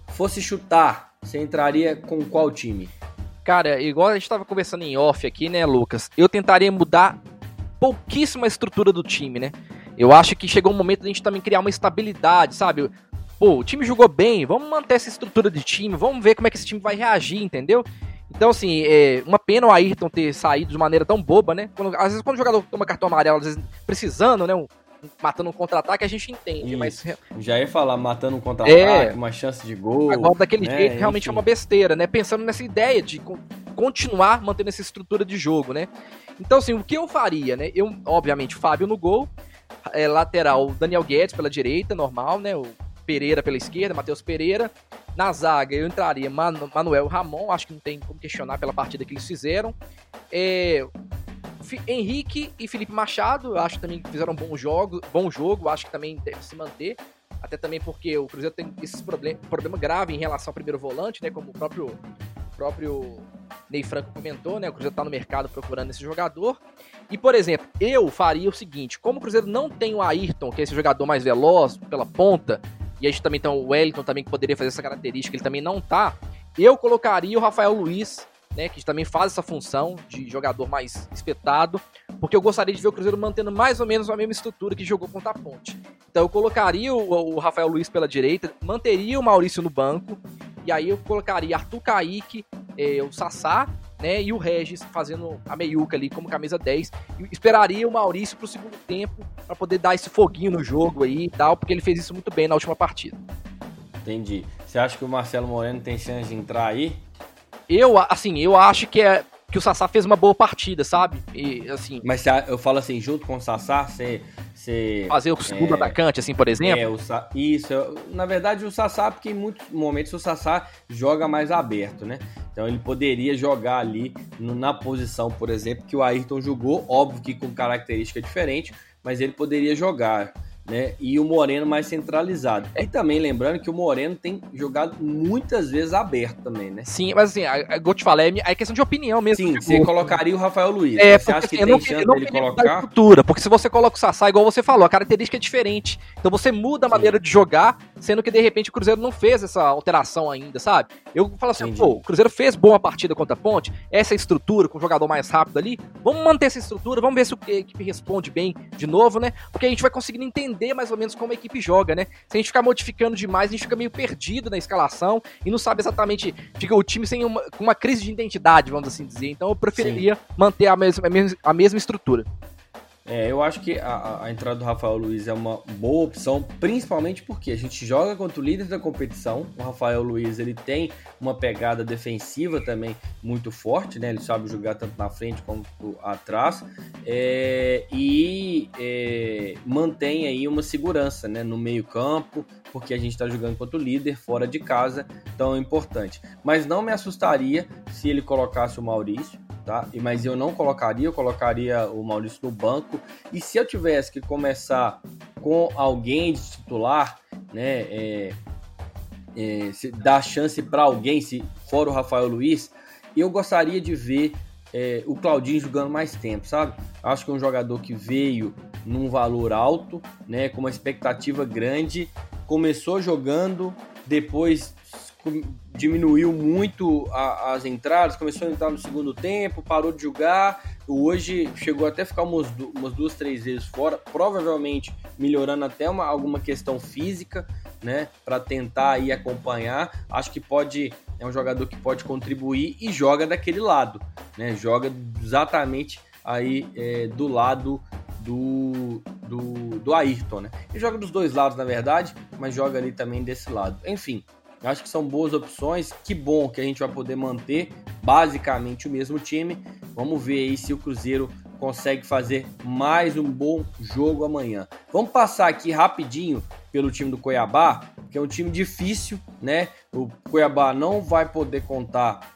fosse chutar, você entraria com qual time? Cara, igual a gente estava conversando em off aqui, né, Lucas? Eu tentaria mudar pouquíssima estrutura do time, né? Eu acho que chegou um momento da gente também criar uma estabilidade, sabe? pô, o time jogou bem, vamos manter essa estrutura de time, vamos ver como é que esse time vai reagir, entendeu? Então, assim, é uma pena o Ayrton ter saído de maneira tão boba, né? Quando, às vezes, quando o jogador toma cartão amarelo, às vezes precisando, né? Um, matando um contra-ataque, a gente entende, Isso. mas... Já ia falar, matando um contra-ataque, é, uma chance de gol... Agora, daquele né? jeito, realmente Enfim. é uma besteira, né? Pensando nessa ideia de continuar mantendo essa estrutura de jogo, né? Então, assim, o que eu faria, né? Eu, obviamente, Fábio no gol, é, lateral, Daniel Guedes pela direita, normal, né? O Pereira pela esquerda, Matheus Pereira. Na zaga eu entraria Manu, Manuel Ramon, acho que não tem como questionar pela partida que eles fizeram. É, Henrique e Felipe Machado, acho que também fizeram um bom jogo, bom jogo, acho que também deve se manter. Até também porque o Cruzeiro tem esse problema, problema grave em relação ao primeiro volante, né? Como o próprio, o próprio Ney Franco comentou, né? O Cruzeiro está no mercado procurando esse jogador. E, por exemplo, eu faria o seguinte: como o Cruzeiro não tem o Ayrton, que é esse jogador mais veloz pela ponta, e a gente também tem o Wellington também que poderia fazer essa característica, ele também não tá. Eu colocaria o Rafael Luiz, né, que também faz essa função de jogador mais espetado, porque eu gostaria de ver o Cruzeiro mantendo mais ou menos a mesma estrutura que jogou contra a Ponte. Então eu colocaria o, Rafael Luiz pela direita, manteria o Maurício no banco, e aí eu colocaria Arthur Kaique, eh, o Sassá né? E o Regis fazendo a meiuca ali como camisa 10. E esperaria o Maurício pro segundo tempo para poder dar esse foguinho no jogo aí e tal, porque ele fez isso muito bem na última partida. Entendi. Você acha que o Marcelo Moreno tem chance de entrar aí? Eu, assim, eu acho que é que o Sassá fez uma boa partida, sabe? E assim. Mas eu falo assim, junto com o Sassá, você você, Fazer o segundo é, atacante, assim, por exemplo? É, o, isso. Na verdade, o Sassá, porque em muitos momentos o Sassá joga mais aberto, né? Então ele poderia jogar ali na posição, por exemplo, que o Ayrton jogou, óbvio que com característica diferente, mas ele poderia jogar né? E o Moreno mais centralizado. E também lembrando que o Moreno tem jogado muitas vezes aberto também, né? Sim, mas assim, eu te falei, é questão de opinião mesmo. Sim, você colocaria o Rafael Luiz. É, você acha que tem não, chance não dele colocar? Estrutura, porque se você coloca o Sassá, igual você falou, a característica é diferente. Então você muda a Sim. maneira de jogar, sendo que de repente o Cruzeiro não fez essa alteração ainda, sabe? Eu falo assim, Entendi. pô, o Cruzeiro fez boa partida contra a Ponte, essa estrutura com o jogador mais rápido ali, vamos manter essa estrutura, vamos ver se a equipe responde bem de novo, né? Porque a gente vai conseguindo entender entender mais ou menos como a equipe joga, né? Se a gente ficar modificando demais, a gente fica meio perdido na escalação e não sabe exatamente. Fica o time sem uma, com uma crise de identidade, vamos assim dizer. Então eu preferiria Sim. manter a mesma, a mesma, a mesma estrutura. É, eu acho que a, a, entrada do Rafael Luiz é uma boa opção, principalmente porque a gente joga contra o líder da competição. O Rafael Luiz ele tem uma pegada defensiva também muito forte, né? Ele sabe jogar tanto na frente quanto atrás é, e é, mantém aí uma segurança, né? No meio campo, porque a gente está jogando contra o líder fora de casa, é importante. Mas não me assustaria se ele colocasse o Maurício tá? Mas eu não colocaria, eu colocaria o Maurício no banco. E se eu tivesse que começar com alguém de titular, né? É, é, dar chance para alguém, se for o Rafael Luiz, eu gostaria de ver é, o Claudinho jogando mais tempo, sabe? Acho que é um jogador que veio num valor alto, né? Com uma expectativa grande, começou jogando, depois diminuiu muito a, as entradas, começou a entrar no segundo tempo, parou de jogar. Hoje chegou até ficar umas, umas duas, três vezes fora, provavelmente melhorando até uma, alguma questão física, né? Para tentar aí acompanhar. Acho que pode. É um jogador que pode contribuir e joga daquele lado, né? Joga exatamente aí é, do lado do, do, do Ayrton, né? Ele joga dos dois lados, na verdade, mas joga ali também desse lado. Enfim, Acho que são boas opções. Que bom que a gente vai poder manter basicamente o mesmo time. Vamos ver aí se o Cruzeiro consegue fazer mais um bom jogo amanhã. Vamos passar aqui rapidinho pelo time do Cuiabá, que é um time difícil, né? O Cuiabá não vai poder contar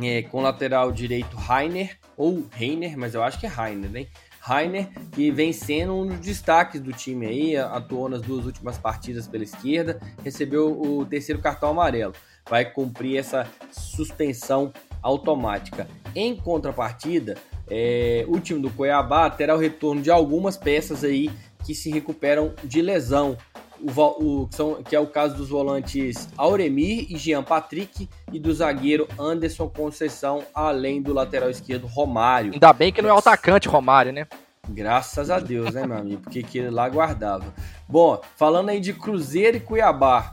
é, com lateral direito Rainer ou Reiner, mas eu acho que é Rainer, né? Rainer, que vem sendo um dos destaques do time aí, atuou nas duas últimas partidas pela esquerda, recebeu o terceiro cartão amarelo. Vai cumprir essa suspensão automática. Em contrapartida, é, o time do Cuiabá terá o retorno de algumas peças aí que se recuperam de lesão o, o, que, são, que é o caso dos volantes Auremir e Jean Patrick e do zagueiro Anderson Conceição, além do lateral esquerdo Romário. Ainda bem que não é o atacante Romário, né? Graças a Deus, né, meu amigo? Porque aquele lá guardava. Bom, falando aí de Cruzeiro e Cuiabá,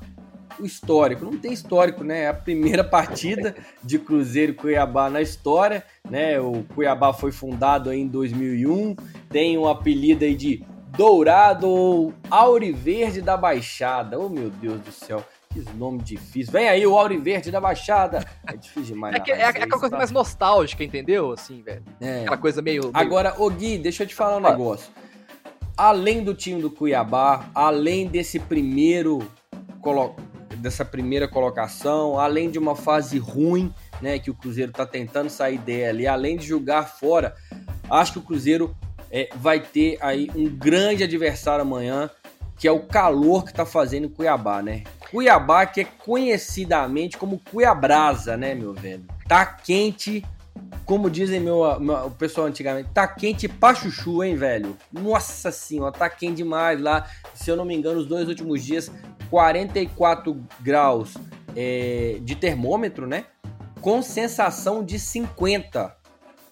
o histórico. Não tem histórico, né? É a primeira partida de Cruzeiro e Cuiabá na história, né? O Cuiabá foi fundado em 2001, tem um apelido aí de Dourado ou Auriverde da Baixada. Oh, meu Deus do céu. Que nome difícil. Vem aí o Auriverde da Baixada. É difícil demais. É, que, é, é aquela coisa tá... mais nostálgica, entendeu? Assim, velho. É. Aquela coisa meio, meio... Agora, ô Gui, deixa eu te falar um negócio. Além do time do Cuiabá, além desse primeiro colo dessa primeira colocação, além de uma fase ruim, né, que o Cruzeiro está tentando sair dela, e além de jogar fora, acho que o Cruzeiro é, vai ter aí um grande adversário amanhã, que é o calor que está fazendo Cuiabá, né? Cuiabá que é conhecidamente como Cuiabrasa, né, meu velho? Tá quente, como dizem meu, meu, o pessoal antigamente, tá quente pra chuchu, hein, velho? Nossa senhora, tá quente demais lá. Se eu não me engano, os dois últimos dias 44 graus é, de termômetro, né? Com sensação de 50.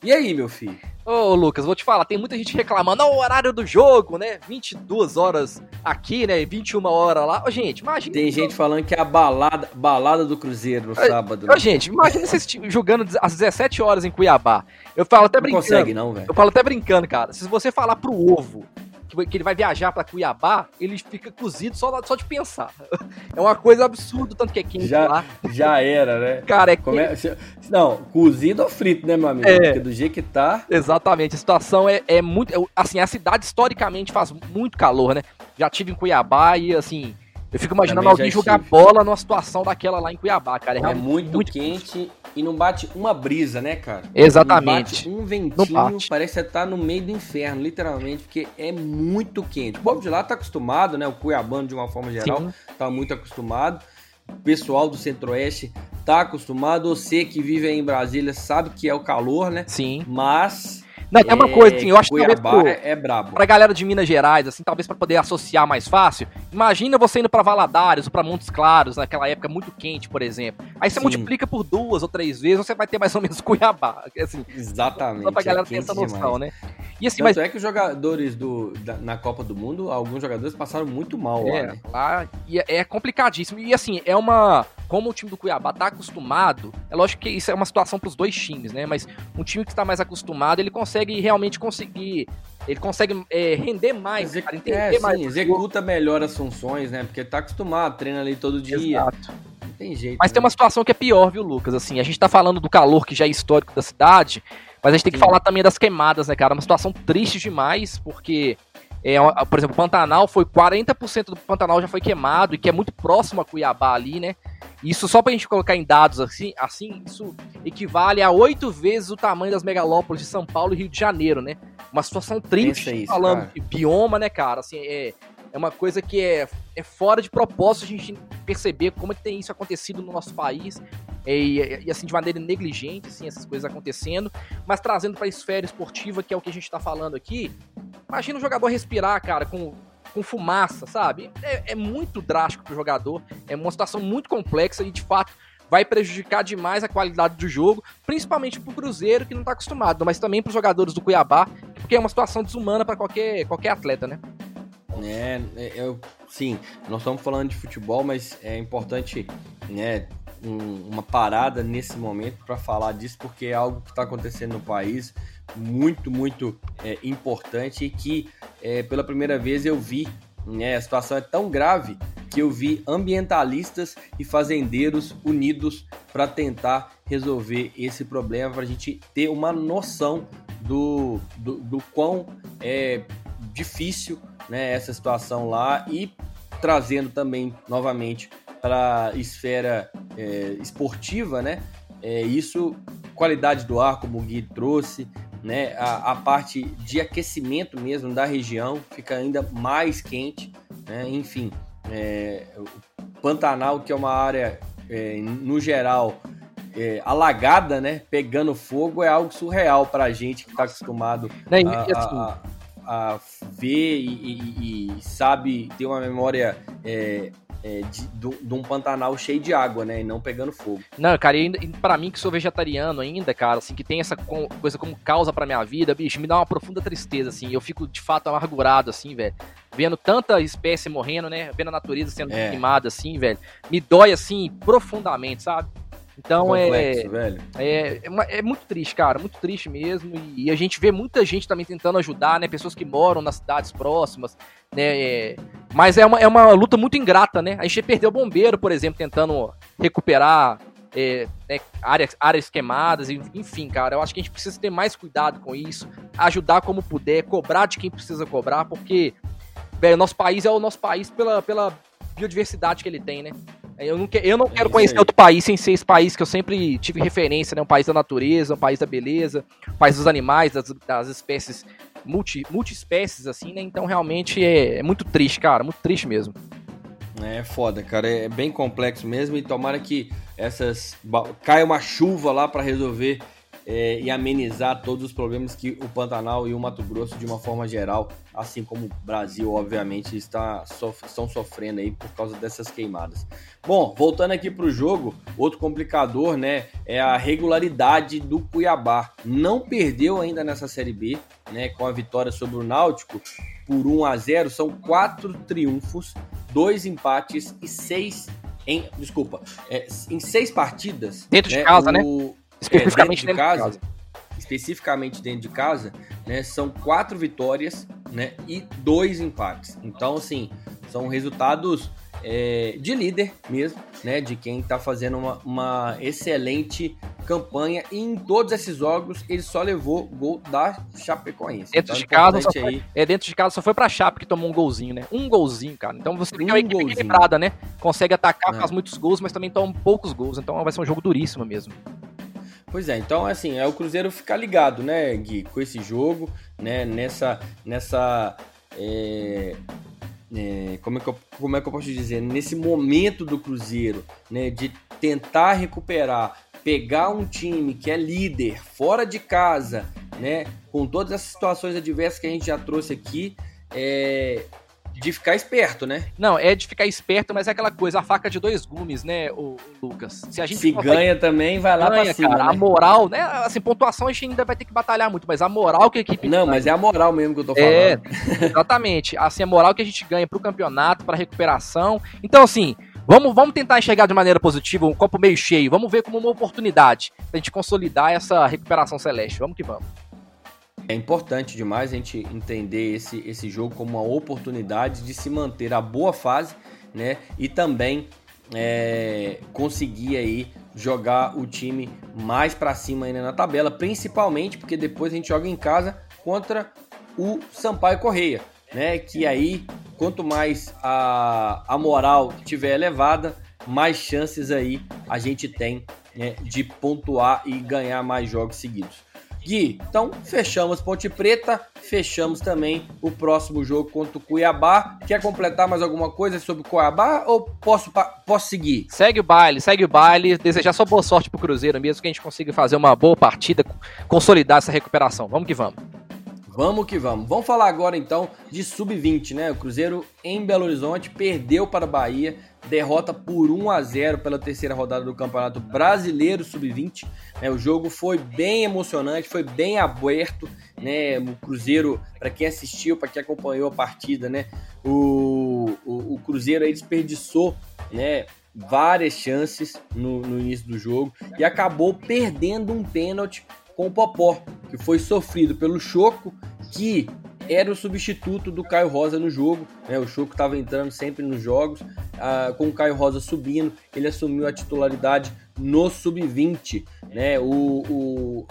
E aí, meu filho? Ô, Lucas, vou te falar, tem muita gente reclamando, o horário do jogo, né? 22 horas aqui, né? 21 horas lá. Ô, gente, imagina. Tem gente falando que é a balada, balada do Cruzeiro no sábado. Ô, né? gente, imagina vocês jogando às 17 horas em Cuiabá. Eu falo até não brincando. Não consegue, não, velho. Eu falo até brincando, cara. Se você falar pro ovo que ele vai viajar para Cuiabá, ele fica cozido só, só de pensar. É uma coisa absurda, tanto que é quente já, lá. Já era, né? Cara, é Come... Não, cozido ou frito, né, meu amigo? É, Porque do jeito que tá. Exatamente, a situação é, é muito. É, assim, a cidade historicamente faz muito calor, né? Já tive em Cuiabá e assim. Eu fico imaginando alguém jogar bola numa situação daquela lá em Cuiabá, cara. É, é muito, muito quente e não bate uma brisa, né, cara? Exatamente. Não bate um ventinho, parece que você tá no meio do inferno, literalmente, porque é muito quente. O povo de lá tá acostumado, né? O cuiabano, de uma forma geral, Sim. tá muito acostumado. O pessoal do Centro-Oeste tá acostumado. Você que vive aí em Brasília sabe que é o calor, né? Sim. Mas não, é uma coisa, assim, eu acho que talvez pro, é, é brabo. pra galera de Minas Gerais, assim, talvez para poder associar mais fácil, imagina você indo para Valadares ou pra Montes Claros, naquela época muito quente, por exemplo. Aí você Sim. multiplica por duas ou três vezes, você vai ter mais ou menos Cuiabá. Assim, Exatamente. Só pra galera é ter essa noção, demais. né? E assim, Tanto mas... é que os jogadores do, da, na Copa do Mundo, alguns jogadores passaram muito mal é, lá, né? Lá, e é, é complicadíssimo. E assim, é uma como o time do Cuiabá tá acostumado, é lógico que isso é uma situação para os dois times, né? Mas um time que está mais acostumado, ele consegue realmente conseguir, ele consegue é, render mais, Execu cara, entender é, mais. Sim, executa melhor as funções, né? Porque tá acostumado, treina ali todo dia. Exato. Não tem jeito. Mas né? tem uma situação que é pior, viu, Lucas? Assim, a gente tá falando do calor que já é histórico da cidade, mas a gente tem que sim. falar também das queimadas, né, cara? Uma situação triste demais, porque é, por exemplo, Pantanal foi 40% do Pantanal já foi queimado e que é muito próximo a Cuiabá ali, né? Isso só pra gente colocar em dados assim, assim isso equivale a oito vezes o tamanho das megalópolis de São Paulo e Rio de Janeiro, né? Uma situação triste, isso, falando cara. de bioma, né, cara? Assim, é, é uma coisa que é, é fora de propósito a gente perceber como é que tem isso acontecido no nosso país e, e, assim de maneira negligente, assim, essas coisas acontecendo, mas trazendo para a esfera esportiva, que é o que a gente está falando aqui. Imagina o jogador respirar, cara, com com fumaça, sabe? É, é muito drástico pro jogador, é uma situação muito complexa e de fato vai prejudicar demais a qualidade do jogo, principalmente pro Cruzeiro que não tá acostumado, mas também pros jogadores do Cuiabá, porque é uma situação desumana para qualquer, qualquer atleta, né? É, é, eu, sim, nós estamos falando de futebol, mas é importante né, um, uma parada nesse momento para falar disso, porque é algo que está acontecendo no país muito, muito é, importante e que é, pela primeira vez eu vi, né, a situação é tão grave que eu vi ambientalistas e fazendeiros unidos para tentar resolver esse problema, para a gente ter uma noção do, do, do quão é difícil né, essa situação lá e trazendo também novamente para a esfera é, esportiva, né? É, isso, qualidade do ar, como o Gui trouxe, né? A, a, parte de aquecimento mesmo da região fica ainda mais quente, né? Enfim, é, o Pantanal, que é uma área, é, no geral, é, alagada, né? Pegando fogo é algo surreal para a gente que está acostumado a, a, a ver e, e, e, sabe ter uma memória é, é, de, de, um Pantanal cheio de água, né? E não pegando fogo. Não, cara, e para mim que sou vegetariano ainda, cara, assim, que tem essa coisa como causa pra minha vida, bicho, me dá uma profunda tristeza, assim. Eu fico de fato amargurado, assim, velho. Vendo tanta espécie morrendo, né? Vendo a natureza sendo é. queimada, assim, velho. Me dói, assim, profundamente, sabe? Então é, Complexo, é, é, é, é, muito triste, cara, muito triste mesmo. E, e, a gente vê muita gente também tentando ajudar, né? Pessoas que moram nas cidades próximas, né? É, mas é uma, é uma luta muito ingrata, né? A gente perdeu o bombeiro, por exemplo, tentando recuperar é, né, áreas, áreas queimadas, enfim, cara. Eu acho que a gente precisa ter mais cuidado com isso, ajudar como puder, cobrar de quem precisa cobrar, porque, velho, nosso país é o nosso país pela, pela biodiversidade que ele tem, né? Eu não, que, eu não é quero conhecer aí. outro país sem ser esse país que eu sempre tive referência, né? Um país da natureza, um país da beleza, um país dos animais, das, das espécies, multi, multi-espécies, assim, né? Então realmente é, é muito triste, cara, muito triste mesmo. É foda, cara. É bem complexo mesmo. E tomara que essas. caia uma chuva lá para resolver é, e amenizar todos os problemas que o Pantanal e o Mato Grosso, de uma forma geral, assim como o Brasil, obviamente, está, sof estão sofrendo aí por causa dessas queimadas. Bom, voltando aqui para o jogo, outro complicador, né, é a regularidade do Cuiabá. Não perdeu ainda nessa Série B, né, com a vitória sobre o Náutico por 1 a 0. São quatro triunfos, dois empates e seis em, desculpa, é, em seis partidas. Dentro né, de casa, o, né? Especificamente é, dentro, de, casa, de casa. Especificamente dentro de casa, né? São quatro vitórias, né? E dois empates. Então, assim, são resultados é, de líder mesmo, né? De quem tá fazendo uma, uma, excelente campanha. E em todos esses jogos ele só levou gol da Chapecoense. Dentro então, de casa só foi, é dentro de casa só foi pra Chape que tomou um golzinho, né? Um golzinho, cara. Então você tem uma equipe equilibrada, né? Consegue atacar, é. faz muitos gols, mas também toma poucos gols. Então vai ser um jogo duríssimo mesmo. Pois é, então assim, é o Cruzeiro ficar ligado, né, Gui, com esse jogo, né, nessa, nessa, é, é, como, é que eu, como é que eu posso dizer, nesse momento do Cruzeiro, né, de tentar recuperar, pegar um time que é líder, fora de casa, né, com todas as situações adversas que a gente já trouxe aqui, é, de ficar esperto, né? Não, é de ficar esperto, mas é aquela coisa, a faca de dois gumes, né, o, Lucas? Se a gente Se ganha também, vai lá ganha, pra cima, cara, né? A moral, né? Assim, pontuação a gente ainda vai ter que batalhar muito, mas a moral que a equipe Não, mas é a moral mesmo que eu tô é, falando. É, exatamente. Assim, a moral que a gente ganha pro campeonato, pra recuperação. Então, assim, Vamos, vamos tentar enxergar de maneira positiva, um copo meio cheio. Vamos ver como uma oportunidade pra gente consolidar essa recuperação celeste. Vamos que vamos. É importante demais a gente entender esse, esse jogo como uma oportunidade de se manter a boa fase, né? E também é, conseguir aí jogar o time mais para cima ainda na tabela, principalmente porque depois a gente joga em casa contra o Sampaio Correia, né? Que aí quanto mais a, a moral tiver elevada, mais chances aí a gente tem né, de pontuar e ganhar mais jogos seguidos. Gui, então fechamos Ponte Preta, fechamos também o próximo jogo contra o Cuiabá. Quer completar mais alguma coisa sobre o Cuiabá ou posso, posso seguir? Segue o baile, segue o baile. Desejar só boa sorte pro Cruzeiro mesmo, que a gente consiga fazer uma boa partida, consolidar essa recuperação. Vamos que vamos. Vamos que vamos. Vamos falar agora então de sub-20, né? O Cruzeiro em Belo Horizonte perdeu para a Bahia derrota por 1 a 0 pela terceira rodada do Campeonato Brasileiro Sub-20. Né, o jogo foi bem emocionante, foi bem aberto. Né, o Cruzeiro, para quem assistiu, para quem acompanhou a partida, né, o, o, o Cruzeiro aí desperdiçou né, várias chances no, no início do jogo e acabou perdendo um pênalti com o Popó, que foi sofrido pelo Choco, que era o substituto do Caio Rosa no jogo. Né? O Choco estava entrando sempre nos jogos, ah, com o Caio Rosa subindo, ele assumiu a titularidade no sub-20. Né? O, o,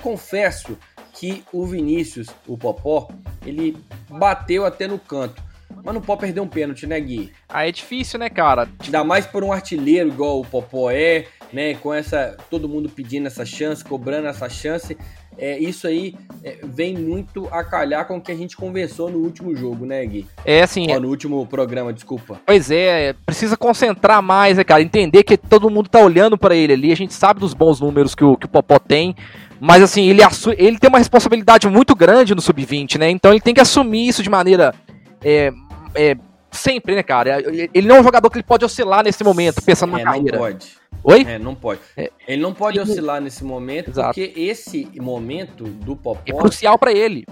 Confesso que o Vinícius, o Popó, ele bateu até no canto. Mas não pode perder um pênalti, né, Gui? Ah, é difícil, né, cara? Ainda mais por um artilheiro igual o Popó é, né? Com essa. Todo mundo pedindo essa chance, cobrando essa chance. é, isso aí é, vem muito a calhar com o que a gente conversou no último jogo, né, Gui? É, assim. Ó, no último programa, desculpa. Pois é, precisa concentrar mais, né, cara? Entender que todo mundo tá olhando para ele ali. A gente sabe dos bons números que o, que o Popó tem. Mas assim, ele, ele tem uma responsabilidade muito grande no sub-20, né? Então ele tem que assumir isso de maneira. É, é, sempre, né, cara? Ele não é um jogador que ele pode oscilar nesse momento, pensando é, na carreira. Não pode. Oi? É, não pode. É. Ele não pode oscilar nesse momento, Exato. porque esse momento do Popó. É crucial para ele.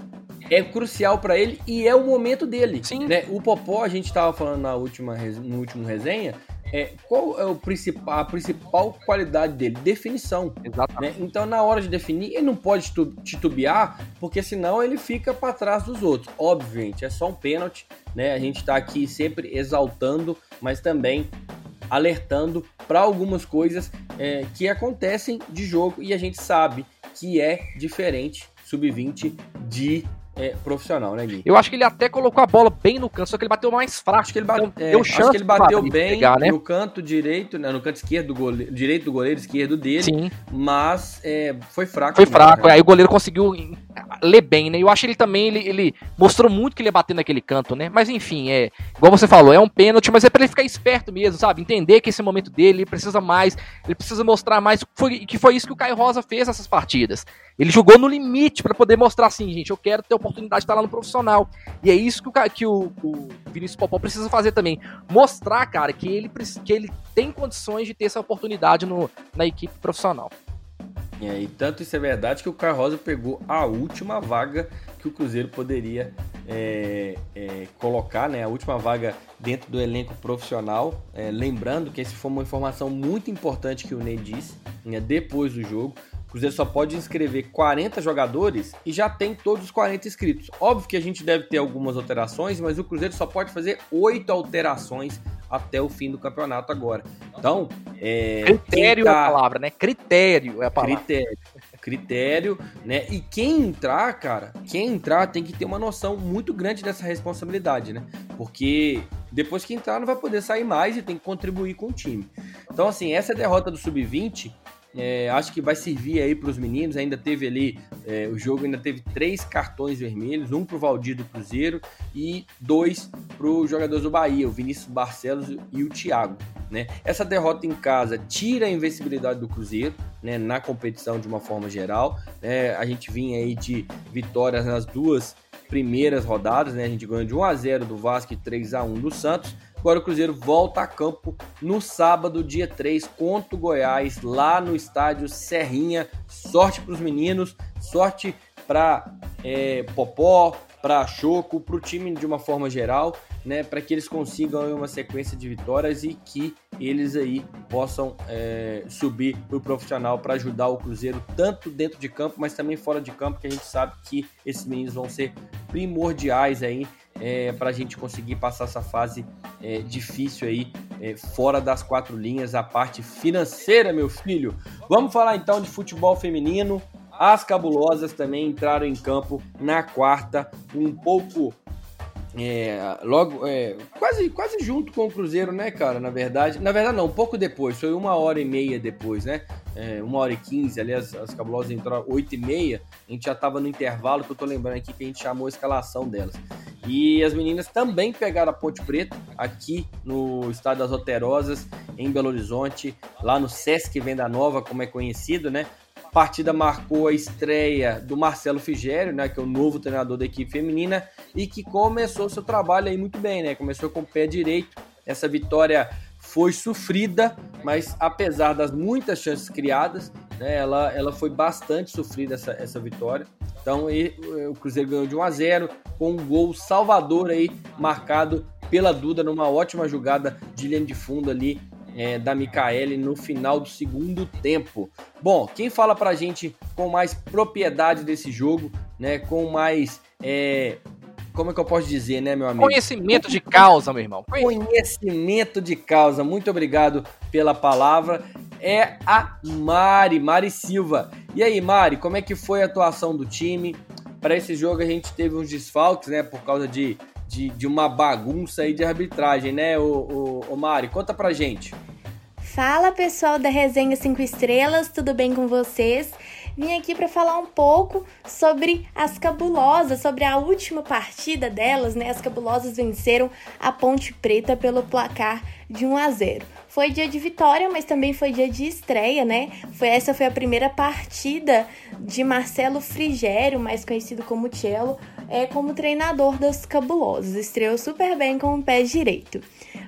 É crucial para ele e é o momento dele. Sim. Né? O Popó, a gente tava falando na última, no último resenha, é, qual é o principal, a principal qualidade dele? Definição. Exatamente. Né? Então, na hora de definir, ele não pode titubear, porque senão ele fica para trás dos outros. Obviamente, é só um pênalti, né? A gente está aqui sempre exaltando, mas também alertando para algumas coisas é, que acontecem de jogo e a gente sabe que é diferente sub-20 de é, profissional, né, Gui? Eu acho que ele até colocou a bola bem no canto, só que ele bateu mais fraco. Acho que ele, bate, então, é, acho que ele bateu bem pegar, né? no canto direito, né, no canto esquerdo do goleiro, direito do goleiro, esquerdo dele, Sim. mas é, foi fraco. Foi fraco, né? aí o goleiro conseguiu ler bem, né? Eu acho que ele também, ele, ele, mostrou muito que ele ia bater naquele canto, né? Mas enfim, é, igual você falou, é um pênalti, mas é pra ele ficar esperto mesmo, sabe? Entender que esse momento dele, ele precisa mais, ele precisa mostrar mais, foi, que foi isso que o Caio Rosa fez nessas partidas. Ele jogou no limite para poder mostrar assim, gente, eu quero ter oportunidade de estar lá no profissional. E é isso que o, que o, o Vinícius Popó precisa fazer também. Mostrar, cara, que ele, que ele tem condições de ter essa oportunidade no, na equipe profissional. E tanto isso é verdade que o Caio Rosa pegou a última vaga que o Cruzeiro poderia é, é, colocar, né? A última vaga dentro do elenco profissional. É, lembrando que essa foi uma informação muito importante que o Ney disse né, depois do jogo. O Cruzeiro só pode inscrever 40 jogadores e já tem todos os 40 inscritos. Óbvio que a gente deve ter algumas alterações, mas o Cruzeiro só pode fazer 8 alterações até o fim do campeonato agora. Então, é, critério tá... é a palavra, né? Critério é a palavra. Critério. Critério, né? E quem entrar, cara, quem entrar tem que ter uma noção muito grande dessa responsabilidade, né? Porque depois que entrar não vai poder sair mais e tem que contribuir com o time. Então, assim, essa derrota do Sub-20 é, acho que vai servir aí para os meninos. Ainda teve ali, é, o jogo ainda teve três cartões vermelhos: um para o Valdir do Cruzeiro e dois para os jogadores do Bahia, o Vinícius Barcelos e o Thiago. Né? Essa derrota em casa tira a invencibilidade do Cruzeiro né, na competição de uma forma geral. Né? A gente vinha aí de vitórias nas duas primeiras rodadas, né? a gente ganhou de 1 a 0 do Vasco e 3 a 1 do Santos. Agora o Cruzeiro volta a campo no sábado, dia 3, contra o Goiás, lá no estádio Serrinha. Sorte para os meninos, sorte para é, Popó, para Choco, para o time de uma forma geral, né, para que eles consigam uma sequência de vitórias e que eles aí possam é, subir para o profissional para ajudar o Cruzeiro tanto dentro de campo, mas também fora de campo, que a gente sabe que esses meninos vão ser primordiais aí é, para a gente conseguir passar essa fase é, difícil aí, é, fora das quatro linhas, a parte financeira, meu filho. Vamos falar então de futebol feminino. As cabulosas também entraram em campo na quarta, um pouco é, logo, é, quase, quase junto com o Cruzeiro, né, cara? Na verdade, na verdade não, um pouco depois, foi uma hora e meia depois, né? É, uma hora e quinze, aliás, as cabulosas entraram oito e meia, a gente já tava no intervalo, que eu tô lembrando aqui que a gente chamou a escalação delas. E as meninas também pegaram a Ponte Preta aqui no Estádio das Roterosas, em Belo Horizonte, lá no Sesc Venda Nova, como é conhecido, né? A partida marcou a estreia do Marcelo Figério, né, que é o novo treinador da equipe feminina e que começou seu trabalho aí muito bem, né? Começou com o pé direito. Essa vitória foi sofrida, mas apesar das muitas chances criadas, né, ela, ela foi bastante sofrida essa, essa vitória. Então e, o Cruzeiro ganhou de 1 a 0 com um gol salvador aí marcado pela Duda numa ótima jogada de linha de fundo ali é, da Micaele no final do segundo tempo. Bom, quem fala pra gente com mais propriedade desse jogo, né, com mais é, como é que eu posso dizer, né, meu amigo? Conhecimento de causa, meu irmão. Conhecimento de causa. Muito obrigado pela palavra. É a Mari, Mari Silva. E aí, Mari, como é que foi a atuação do time? Para esse jogo a gente teve uns desfalques, né, por causa de de, de uma bagunça aí de arbitragem, né, o, Mari? Conta pra gente. Fala pessoal da Resenha 5 Estrelas, tudo bem com vocês? Vim aqui para falar um pouco sobre as cabulosas, sobre a última partida delas, né? As cabulosas venceram a Ponte Preta pelo placar de 1 a 0. Foi dia de vitória, mas também foi dia de estreia, né? Foi essa foi a primeira partida de Marcelo Frigério, mais conhecido como Cello, é como treinador das cabulosas. Estreou super bem com o pé direito.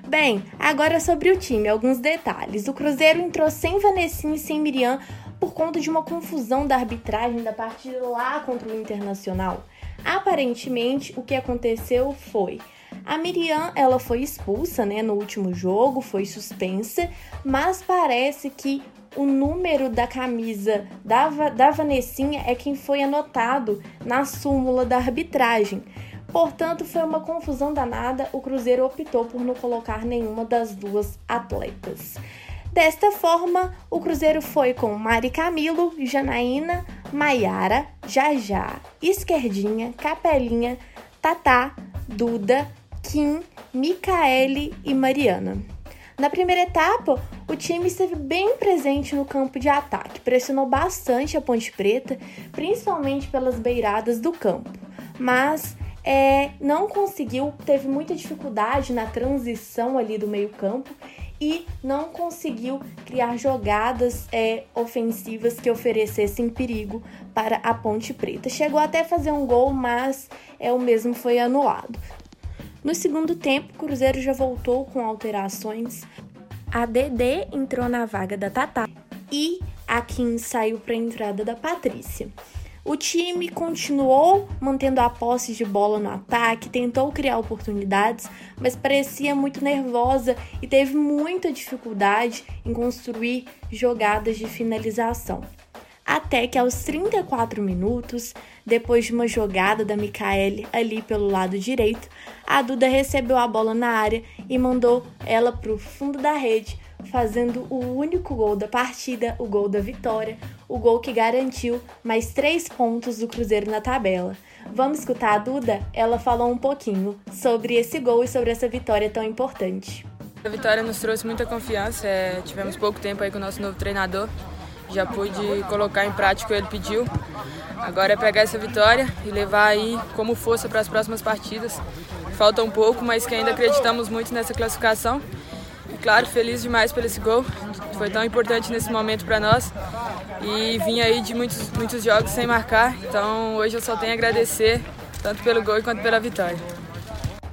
Bem, agora sobre o time, alguns detalhes. O Cruzeiro entrou sem Vanessinha e sem Miriam por conta de uma confusão da arbitragem da partida lá contra o Internacional. Aparentemente, o que aconteceu foi a Miriam, ela foi expulsa, né, no último jogo, foi suspensa, mas parece que o número da camisa da, da Vanessinha é quem foi anotado na súmula da arbitragem. Portanto, foi uma confusão danada. O Cruzeiro optou por não colocar nenhuma das duas atletas. Desta forma, o Cruzeiro foi com Mari Camilo, Janaína, Maiara, Jajá, Esquerdinha, Capelinha, Tatá, Duda, Kim, Micaele e Mariana. Na primeira etapa, o time esteve bem presente no campo de ataque, pressionou bastante a Ponte Preta, principalmente pelas beiradas do campo, mas é, não conseguiu, teve muita dificuldade na transição ali do meio-campo e não conseguiu criar jogadas é, ofensivas que oferecessem perigo para a Ponte Preta. Chegou até a fazer um gol, mas é, o mesmo foi anulado. No segundo tempo, o Cruzeiro já voltou com alterações. A Dedê entrou na vaga da Tatá e a Kim saiu para a entrada da Patrícia. O time continuou mantendo a posse de bola no ataque, tentou criar oportunidades, mas parecia muito nervosa e teve muita dificuldade em construir jogadas de finalização. Até que aos 34 minutos, depois de uma jogada da Micaele ali pelo lado direito, a Duda recebeu a bola na área e mandou ela para o fundo da rede, fazendo o único gol da partida, o gol da vitória, o gol que garantiu mais três pontos do Cruzeiro na tabela. Vamos escutar a Duda? Ela falou um pouquinho sobre esse gol e sobre essa vitória tão importante. A vitória nos trouxe muita confiança, é, tivemos pouco tempo aí com o nosso novo treinador já pude colocar em prática o que ele pediu. Agora é pegar essa vitória e levar aí como força para as próximas partidas. Falta um pouco, mas que ainda acreditamos muito nessa classificação. E claro, feliz demais por esse gol. Foi tão importante nesse momento para nós. E vim aí de muitos, muitos jogos sem marcar. Então hoje eu só tenho a agradecer, tanto pelo gol quanto pela vitória.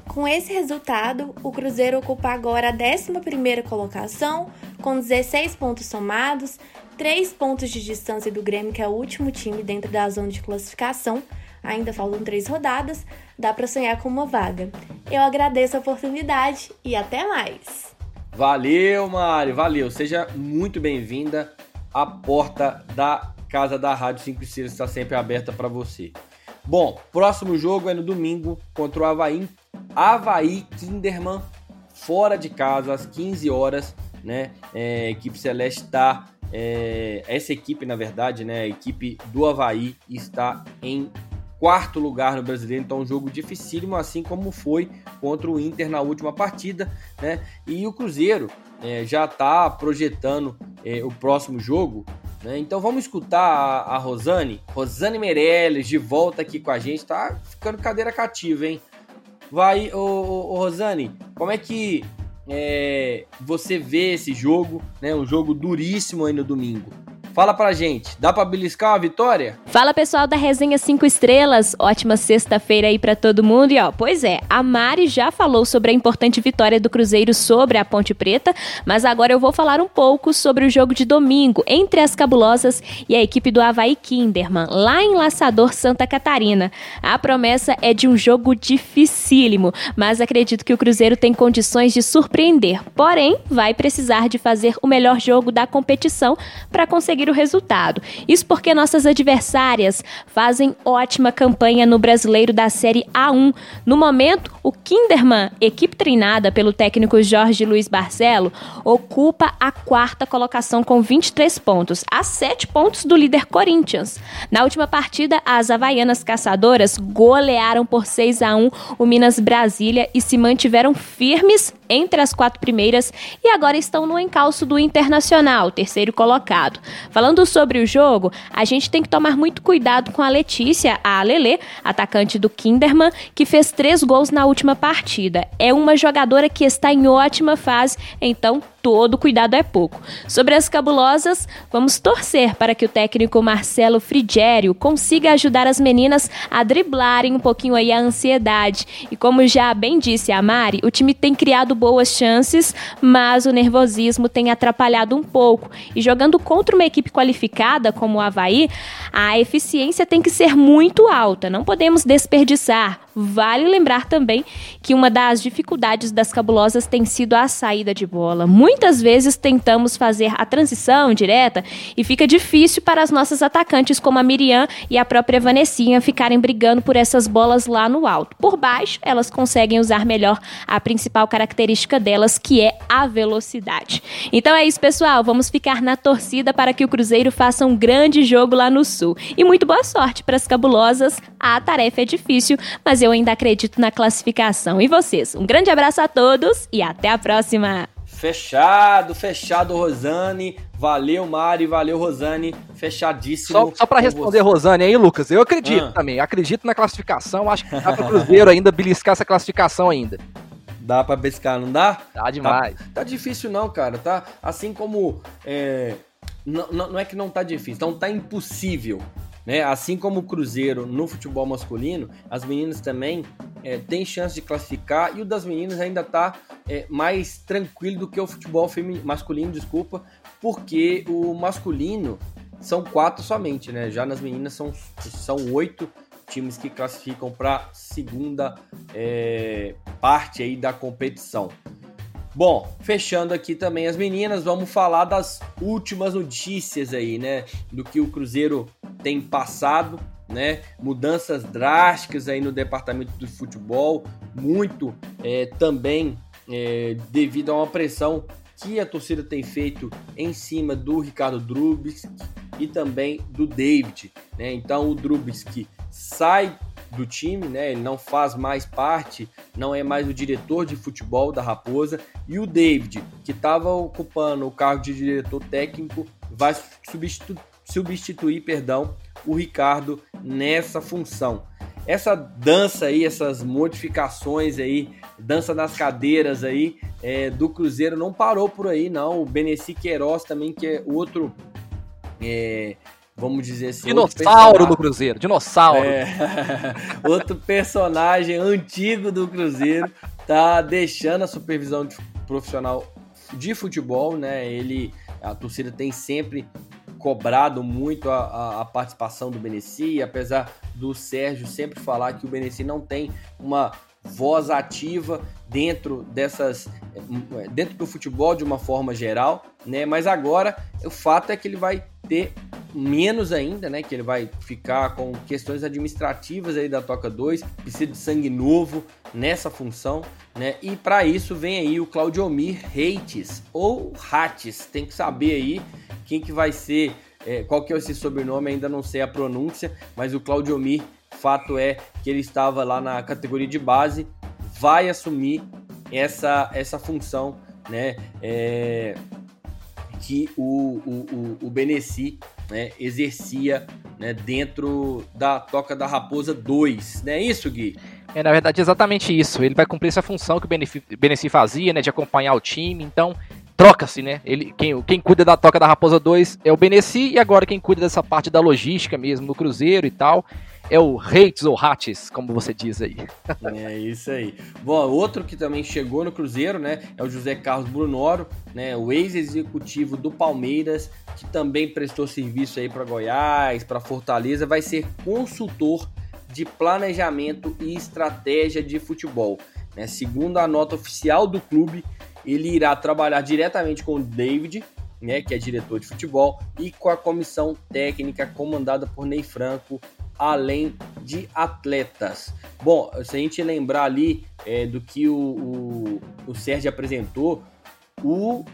Com esse resultado, o Cruzeiro ocupa agora a 11ª colocação, com 16 pontos somados, 3 pontos de distância do Grêmio, que é o último time dentro da zona de classificação. Ainda faltam três rodadas, dá para sonhar com uma vaga. Eu agradeço a oportunidade e até mais. Valeu, Mari, valeu. Seja muito bem-vinda. A porta da casa da Rádio 5 Estrelas está sempre aberta para você. Bom, próximo jogo é no domingo contra o Havaí Havaí Kinderman, fora de casa, às 15 horas, né? É, equipe Celeste está. É, essa equipe, na verdade, né? A equipe do Havaí está em quarto lugar no brasileiro, então um jogo dificílimo, assim como foi contra o Inter na última partida, né? E o Cruzeiro é, já está projetando é, o próximo jogo. Né? Então vamos escutar a, a Rosane, Rosane Meirelles, de volta aqui com a gente, tá ficando cadeira cativa, hein? Vai, ô, ô, ô Rosane, como é que é, você vê esse jogo, né? Um jogo duríssimo aí no domingo. Fala pra gente, dá pra beliscar uma vitória? Fala pessoal da Resenha 5 Estrelas, ótima sexta-feira aí para todo mundo. E ó, pois é, a Mari já falou sobre a importante vitória do Cruzeiro sobre a Ponte Preta, mas agora eu vou falar um pouco sobre o jogo de domingo entre as Cabulosas e a equipe do Havaí Kinderman, lá em Laçador, Santa Catarina. A promessa é de um jogo dificílimo, mas acredito que o Cruzeiro tem condições de surpreender. Porém, vai precisar de fazer o melhor jogo da competição para conseguir conseguir o resultado. Isso porque nossas adversárias fazem ótima campanha no brasileiro da Série A1. No momento, o Kinderman, equipe treinada pelo técnico Jorge Luiz Barcelo, ocupa a quarta colocação com 23 pontos, a 7 pontos do líder Corinthians. Na última partida, as Havaianas Caçadoras golearam por 6 a 1 o Minas Brasília e se mantiveram firmes entre as quatro primeiras e agora estão no encalço do Internacional, terceiro colocado. Falando sobre o jogo, a gente tem que tomar muito cuidado com a Letícia, a Lele, atacante do Kinderman, que fez três gols na última partida. É uma jogadora que está em ótima fase, então todo cuidado é pouco. Sobre as cabulosas, vamos torcer para que o técnico Marcelo Frigério consiga ajudar as meninas a driblarem um pouquinho aí a ansiedade. E como já bem disse a Mari, o time tem criado boas chances, mas o nervosismo tem atrapalhado um pouco. E jogando contra uma equipe qualificada como o Havaí, a eficiência tem que ser muito alta, não podemos desperdiçar. Vale lembrar também que uma das dificuldades das cabulosas tem sido a saída de bola. Muitas vezes tentamos fazer a transição direta e fica difícil para as nossas atacantes, como a Miriam e a própria Vanessinha, ficarem brigando por essas bolas lá no alto. Por baixo, elas conseguem usar melhor a principal característica delas, que é a velocidade. Então é isso, pessoal. Vamos ficar na torcida para que o Cruzeiro faça um grande jogo lá no Sul. E muito boa sorte para as cabulosas. A tarefa é difícil, mas eu ainda acredito na classificação. E vocês? Um grande abraço a todos e até a próxima! Fechado, fechado, Rosane. Valeu, Mari, valeu, Rosane. Fechadíssimo. Só, só para responder, você. Rosane, aí, Lucas, eu acredito ah. também. Acredito na classificação. Acho que dá pro Cruzeiro ainda beliscar essa classificação ainda. Dá pra beliscar, não dá? Dá demais. Tá, tá difícil, não, cara. Tá assim como. É, não, não é que não tá difícil, então tá impossível. Né? Assim como o Cruzeiro no futebol masculino, as meninas também é, têm chance de classificar e o das meninas ainda está é, mais tranquilo do que o futebol feminino, masculino, desculpa, porque o masculino são quatro somente, né? Já nas meninas são, são oito times que classificam para segunda é, parte aí da competição. Bom, fechando aqui também as meninas, vamos falar das últimas notícias aí, né? Do que o Cruzeiro tem passado, né? Mudanças drásticas aí no departamento do futebol, muito é, também é, devido a uma pressão que a torcida tem feito em cima do Ricardo Drubis e também do David, né? Então o Drubis sai do time, né? Ele não faz mais parte, não é mais o diretor de futebol da Raposa. E o David, que estava ocupando o cargo de diretor técnico, vai substitu substituir, perdão, o Ricardo nessa função. Essa dança aí, essas modificações aí, dança nas cadeiras aí é, do Cruzeiro não parou por aí, não. O Beneci Queiroz também, que é outro é, vamos dizer assim. Dinossauro do Cruzeiro, dinossauro. É, outro personagem antigo do Cruzeiro tá deixando a supervisão de, profissional de futebol, né? Ele, a torcida tem sempre cobrado muito a, a, a participação do Beneci, apesar do Sérgio sempre falar que o Beneci não tem uma voz ativa dentro dessas dentro do futebol de uma forma geral, né? Mas agora o fato é que ele vai ter menos ainda, né? Que ele vai ficar com questões administrativas aí da Toca 2, precisa de sangue novo nessa função, né? E para isso vem aí o Claudiomir Reites ou Rates, tem que saber aí quem que vai ser, é, qual que é esse sobrenome, ainda não sei a pronúncia, mas o Claudiomir, fato é que ele estava lá na categoria de base, vai assumir essa, essa função, né? É, que o, o, o, o Beneci né, exercia né, dentro da Toca da Raposa 2. Não é isso, Gui? É, na verdade, exatamente isso. Ele vai cumprir essa função que o Beneci fazia, né, de acompanhar o time. Então, troca-se, né? Ele, quem, quem cuida da Toca da Raposa 2 é o Beneci, e agora quem cuida dessa parte da logística mesmo, do Cruzeiro e tal, é o Reitz ou Hates, como você diz aí. é isso aí. Bom, outro que também chegou no Cruzeiro, né, é o José Carlos Brunoro, né, o ex-executivo do Palmeiras, que também prestou serviço aí para Goiás, para Fortaleza, vai ser consultor de planejamento e estratégia de futebol. Né? Segundo a nota oficial do clube, ele irá trabalhar diretamente com o David, né, que é diretor de futebol, e com a comissão técnica comandada por Ney Franco além de atletas. Bom, se a gente lembrar ali é, do que o, o, o Sérgio apresentou, o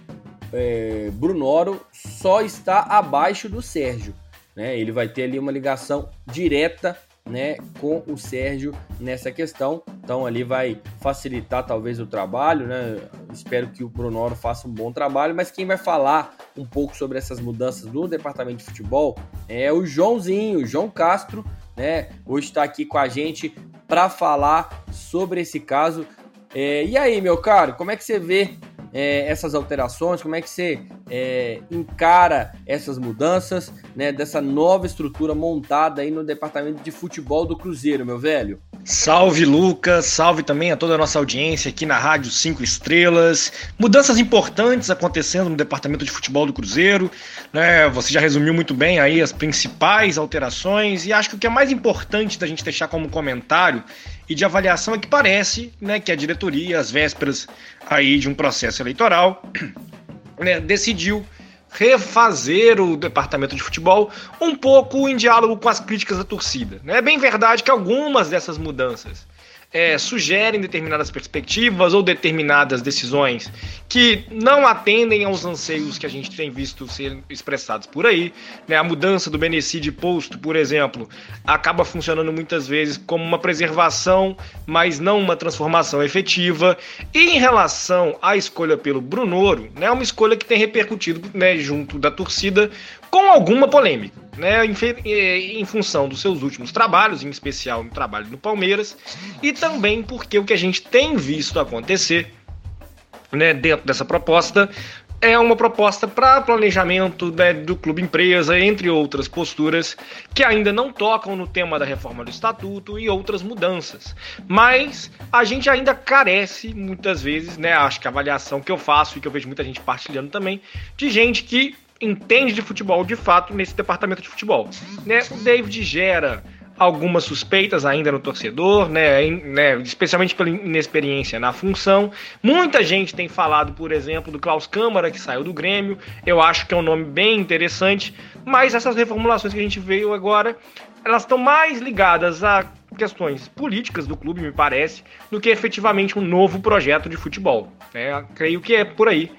é, Brunoro só está abaixo do Sérgio. Né? Ele vai ter ali uma ligação direta né, com o Sérgio nessa questão. Então ali vai facilitar talvez o trabalho, né? espero que o Brunoro faça um bom trabalho, mas quem vai falar um pouco sobre essas mudanças no departamento de futebol é o Joãozinho, João Castro, né? Hoje está aqui com a gente para falar sobre esse caso. É, e aí, meu caro, como é que você vê é, essas alterações? Como é que você é, encara essas mudanças, né, dessa nova estrutura montada aí no departamento de futebol do Cruzeiro, meu velho? Salve Lucas, salve também a toda a nossa audiência aqui na Rádio 5 Estrelas. Mudanças importantes acontecendo no departamento de futebol do Cruzeiro, né? Você já resumiu muito bem aí as principais alterações e acho que o que é mais importante da gente deixar como comentário e de avaliação é que parece, né, que a diretoria, às vésperas aí de um processo eleitoral, né, decidiu refazer o departamento de futebol um pouco em diálogo com as críticas da torcida. É bem verdade que algumas dessas mudanças é, sugerem determinadas perspectivas ou determinadas decisões que não atendem aos anseios que a gente tem visto ser expressados por aí. Né? A mudança do Benecide posto, por exemplo, acaba funcionando muitas vezes como uma preservação, mas não uma transformação efetiva. E em relação à escolha pelo Brunoro, é né, uma escolha que tem repercutido né, junto da torcida com alguma polêmica, né, em, em, função dos seus últimos trabalhos, em especial no trabalho no Palmeiras, e também porque o que a gente tem visto acontecer né, dentro dessa proposta é uma proposta para planejamento né, do clube empresa, entre outras posturas que ainda não tocam no tema da reforma do estatuto e outras mudanças. Mas a gente ainda carece, muitas vezes, né? Acho que a avaliação que eu faço e que eu vejo muita gente partilhando também, de gente que entende de futebol de fato nesse departamento de futebol. Né? O David gera algumas suspeitas ainda no torcedor, né, né, especialmente pela inexperiência na função. Muita gente tem falado, por exemplo, do Klaus Câmara, que saiu do Grêmio. Eu acho que é um nome bem interessante, mas essas reformulações que a gente veio agora, elas estão mais ligadas a questões políticas do clube, me parece, do que efetivamente um novo projeto de futebol. Né? Creio que é por aí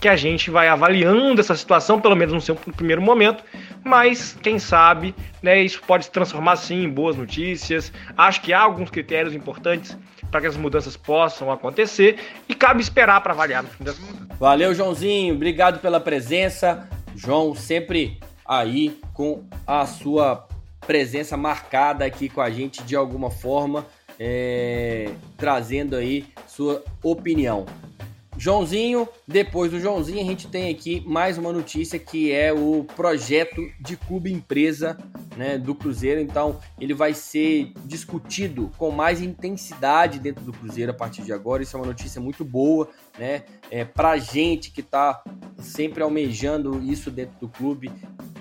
que a gente vai avaliando essa situação, pelo menos no seu primeiro momento, mas quem sabe, né, isso pode se transformar sim em boas notícias. Acho que há alguns critérios importantes para que as mudanças possam acontecer e cabe esperar para avaliar no fim das contas. Valeu, Joãozinho, obrigado pela presença. João sempre aí com a sua presença marcada aqui com a gente de alguma forma, é, trazendo aí sua opinião. Joãozinho, depois do Joãozinho, a gente tem aqui mais uma notícia que é o projeto de clube empresa né, do Cruzeiro. Então, ele vai ser discutido com mais intensidade dentro do Cruzeiro a partir de agora. Isso é uma notícia muito boa, né? É, pra gente que está sempre almejando isso dentro do clube,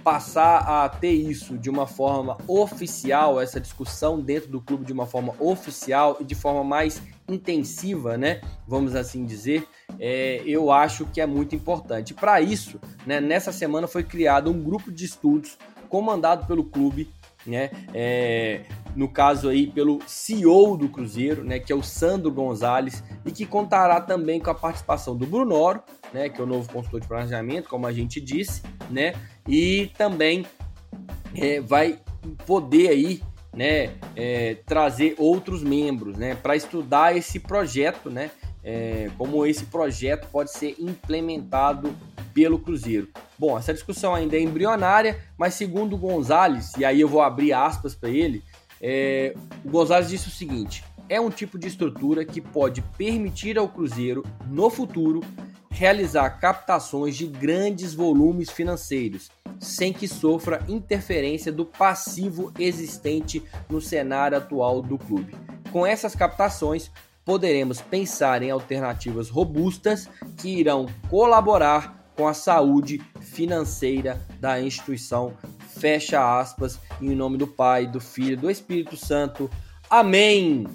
passar a ter isso de uma forma oficial, essa discussão dentro do clube de uma forma oficial e de forma mais intensiva, né? Vamos assim dizer, é, eu acho que é muito importante. Para isso, né, nessa semana foi criado um grupo de estudos comandado pelo clube, né? É, no caso aí pelo CEO do Cruzeiro, né, que é o Sandro Gonzalez, e que contará também com a participação do Brunoro, né, que é o novo consultor de planejamento, como a gente disse, né, e também é, vai poder aí né, é, trazer outros membros, né, para estudar esse projeto, né, é, como esse projeto pode ser implementado pelo Cruzeiro. Bom, essa discussão ainda é embrionária, mas segundo o Gonzalez, e aí eu vou abrir aspas para ele, é, o Gonzalez disse o seguinte: é um tipo de estrutura que pode permitir ao Cruzeiro, no futuro, realizar captações de grandes volumes financeiros, sem que sofra interferência do passivo existente no cenário atual do clube. Com essas captações, poderemos pensar em alternativas robustas que irão colaborar com a saúde financeira da instituição. Fecha aspas, em nome do Pai, do Filho, do Espírito Santo. Amém.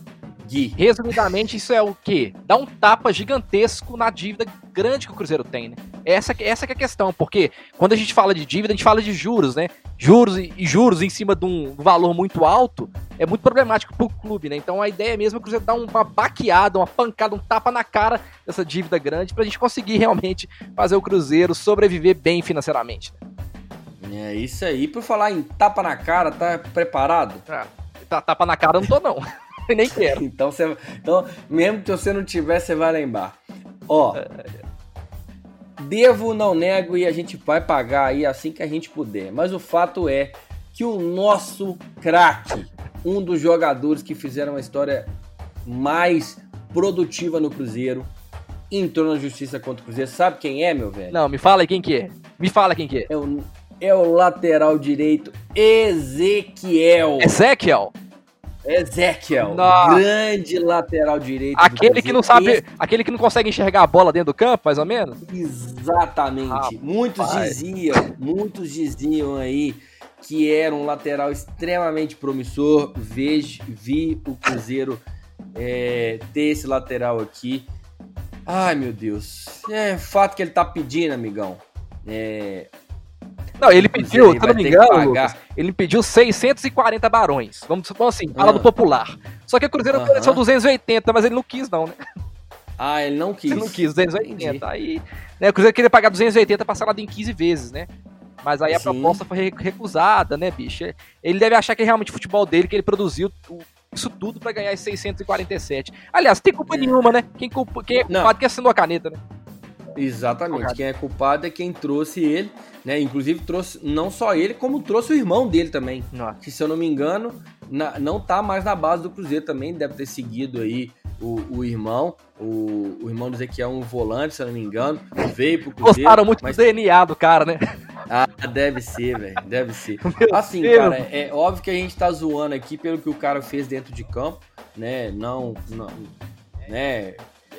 Gui. Resumidamente, isso é o quê? Dá um tapa gigantesco na dívida grande que o Cruzeiro tem, né? Essa, essa que é a questão, porque quando a gente fala de dívida, a gente fala de juros, né? Juros e, e juros em cima de um valor muito alto é muito problemático pro clube, né? Então a ideia mesmo é o Cruzeiro dar uma baqueada, uma pancada, um tapa na cara dessa dívida grande pra gente conseguir realmente fazer o Cruzeiro sobreviver bem financeiramente. Né? É isso aí. Por falar em tapa na cara, tá preparado? Ah, tapa na cara eu não tô, não. Nem quero. então, você, então, mesmo que você não tiver, você vai lembrar. Ó, devo, não nego e a gente vai pagar aí assim que a gente puder. Mas o fato é que o nosso craque, um dos jogadores que fizeram a história mais produtiva no Cruzeiro, entrou na justiça contra o Cruzeiro. Sabe quem é, meu velho? Não, me fala aí quem que é. Me fala quem que é. É o, é o lateral direito Ezequiel. Ezequiel? Ezequiel, Nossa. grande lateral direito. Aquele que não sabe, Esse- aquele que não consegue enxergar a bola dentro do campo, mais ou menos? Exatamente. Rapaz. muitos diziam, muitos diziam aí que era um lateral extremamente promissor. Vejo, vi o Cruzeiro é, ter esse lateral aqui. Ai, meu Deus. É fato que ele tá pedindo, amigão. É, Não, ele pediu, se não me engano. Lucas, ele pediu 640 barões. Vamos supor assim, fala Ah. do popular. Só que o Cruzeiro Aham. ofereceu 280, mas ele não quis, não, né? Ah, ele não quis. Ele não quis, 280. Entendi. Aí, né, o Cruzeiro queria pagar 280 parcelado em 15 vezes, né? Mas aí a Sim. proposta foi re- recusada, né, bicho? Ele deve achar que é realmente o futebol dele, que ele produziu isso tudo pra ganhar esses 647. Aliás, tem culpa nenhuma, né? Quem, culpa, quem é Não. culpado que assinou a caneta, né? Exatamente. Quem é culpado é quem trouxe ele, né? Inclusive trouxe não só ele, como trouxe o irmão dele também. Nossa. Que se eu não me engano, na- não tá mais na base do Cruzeiro também, deve ter seguido aí o, o irmão. O, o irmão do Ezequiel é um volante, se eu não me engano. Veio pro Cruzeiro. Gostaram muito mas do DNA do cara, né? ah, deve ser, velho. Deve ser. Meu Assim, Deus. cara, é óbvio que a gente tá zoando aqui pelo que o cara fez dentro de campo, né? Não, não né?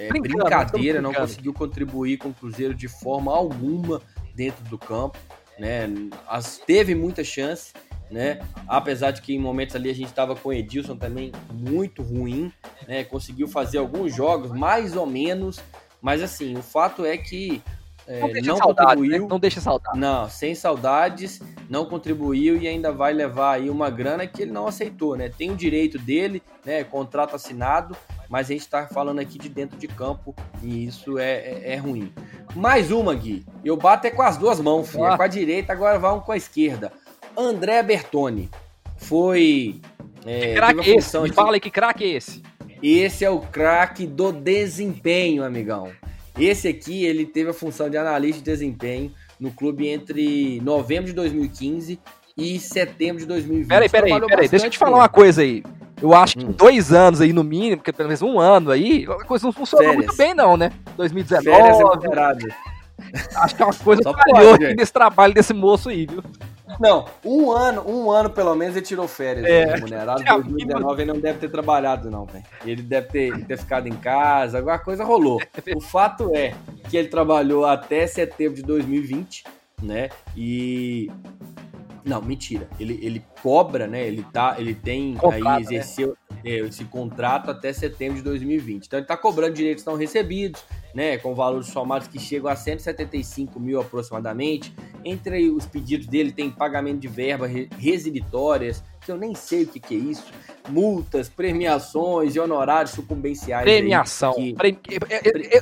É brincadeira, não conseguiu contribuir com o Cruzeiro de forma alguma dentro do campo, né? As, teve muita chance, né? Apesar de que em momentos ali a gente tava com o Edilson também muito ruim, né? Conseguiu fazer alguns jogos mais ou menos, mas assim, o fato é que é, Não deixa não saudade, né? contribuiu. Não deixa saudade. Não, sem saudades, não contribuiu e ainda vai levar aí uma grana que ele não aceitou, né? Tem o direito dele, né? Contrato assinado, mas a gente tá falando aqui de dentro de campo e isso é, é, é ruim. Mais uma, Gui. Eu bato é com as duas mãos, filho. É Ah. com a direita, agora vamos com a esquerda. André Bertoni foi. É, craque é esse? Me de- fala aí que craque é esse? esse é o craque do desempenho, amigão. Esse aqui, ele teve a função de analista de desempenho no clube entre novembro de 2015 e setembro de 2020. Peraí, peraí, peraí. Deixa eu te falar uma coisa aí. Eu acho que Hum. dois anos aí, no mínimo, porque pelo menos um ano aí, a coisa não funcionou Férias. muito bem, não, né? 2019. Férias remuneradas. Acho que é uma coisa falhou nesse trabalho desse moço aí, viu? Não, um ano, um ano pelo menos ele tirou férias É. né, remunerado. Em É, 2019 ele não deve ter trabalhado, não, velho. Ele deve ter, ter ficado em casa, alguma coisa rolou. O fato é que ele trabalhou até setembro de 2020, né? E. Não, mentira. Ele, ele cobra, né? Ele, tá, ele tem Contrato, aí exerceu é, esse contrato até setembro de 2020. Então ele tá cobrando direitos não recebidos, né? Com valores somados que chegam a 175 mil aproximadamente. Entre os pedidos dele tem pagamento de verba re- residitórias, que eu nem sei o que, que é isso, multas, premiações e honorários sucumbenciais. aí, Premiação. que- Pre-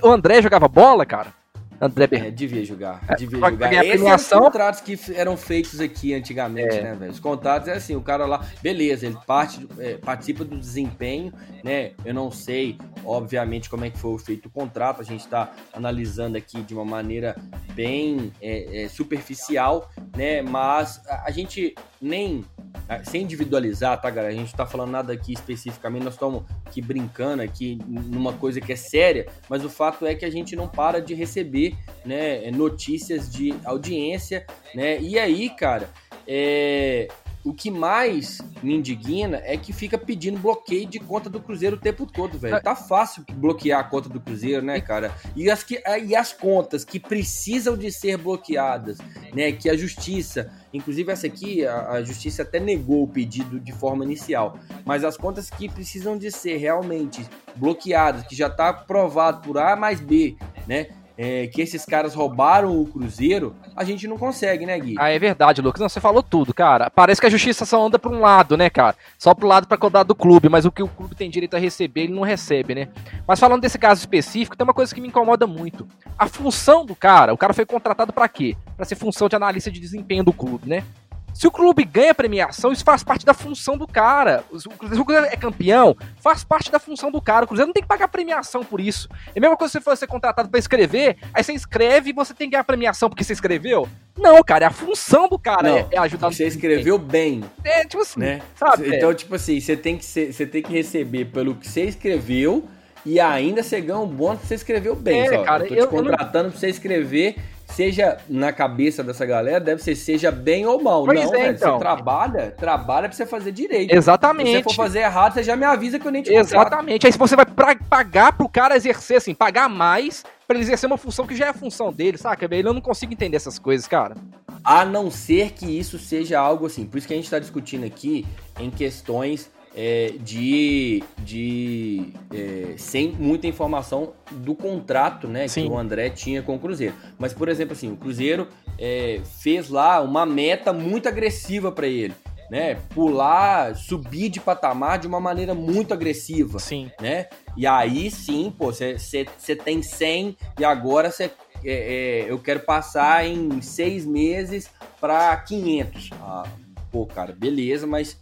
O André jogava bola, cara? André Ber... É, devia jogar, É, devia pra jogar. Esses premiação- eram os contratos que eram feitos aqui antigamente, É. né, velho? Os contratos é assim, o cara lá, beleza, ele parte, é, participa do desempenho, né? Eu não sei, obviamente, como é que foi feito o contrato, a gente tá analisando aqui de uma maneira bem é, é, superficial, né? Mas a, a gente nem, ah, sem individualizar, tá, galera? A gente tá falando nada aqui especificamente, nós estamos aqui brincando aqui numa coisa que é séria, mas o fato é que a gente não para de receber né, notícias de audiência, né? E aí, cara, é, o que mais me indigna é que fica pedindo bloqueio de conta do Cruzeiro o tempo todo, velho. Tá fácil bloquear a conta do Cruzeiro, né, cara? E as, que, e as contas que precisam de ser bloqueadas, né? Que a justiça, inclusive essa aqui, a, a justiça até negou o pedido de forma inicial, mas as contas que precisam de ser realmente bloqueadas, que já tá provado por A mais B, né? É, que esses caras roubaram o Cruzeiro, a gente não consegue, né, Gui? Ah, é verdade, Lucas. Não, você falou tudo, cara. Parece que a justiça só anda pra um lado, né, cara? Só pro lado pra cuidar do clube, mas o que o clube tem direito a receber, ele não recebe, né? Mas falando desse caso específico, tem uma coisa que me incomoda muito. A função do cara, o cara foi contratado pra quê? Pra ser função de analista de desempenho do clube, né? Se o clube ganha premiação, isso faz parte da função do cara. Se o Cruzeiro é campeão, faz parte da função do cara. O Cruzeiro não tem que pagar premiação por isso. É a mesma coisa se você for ser contratado para escrever, aí você escreve e você tem que ganhar premiação porque você escreveu. Não, cara, é a função do cara Não, é, é ajudar Você escreveu bem, É, tipo assim, né? sabe? Então, tipo assim, você tem, que ser- você tem que receber pelo que você escreveu e ainda você ganha um bônus porque você escreveu bem. É, só. cara, eu tô eu- te eu não- contratando pra você escrever, seja na cabeça dessa galera, deve ser seja bem ou mal. Pois não, é, velho, então. você trabalha, trabalha pra você fazer direito. Exatamente. Se você for fazer errado, você já me avisa que eu nem te contrato. Exatamente. Aí se você vai pra- pagar pro cara exercer, assim, pagar mais pra ele exercer uma função que já é a função dele, saca? Eu não consigo entender essas coisas, cara. A não ser que isso seja algo assim. Por isso que a gente está discutindo aqui em questões é, de. de é, sem muita informação do contrato né, Sim. que o André tinha com o Cruzeiro. Mas, por exemplo, assim, o Cruzeiro é, fez lá uma meta muito agressiva para ele. Né, pular, subir de patamar de uma maneira muito agressiva Sim. né? E aí sim, pô, você tem 100 e agora você é, é, eu quero passar em seis meses para 500. Ah, pô, cara, beleza, mas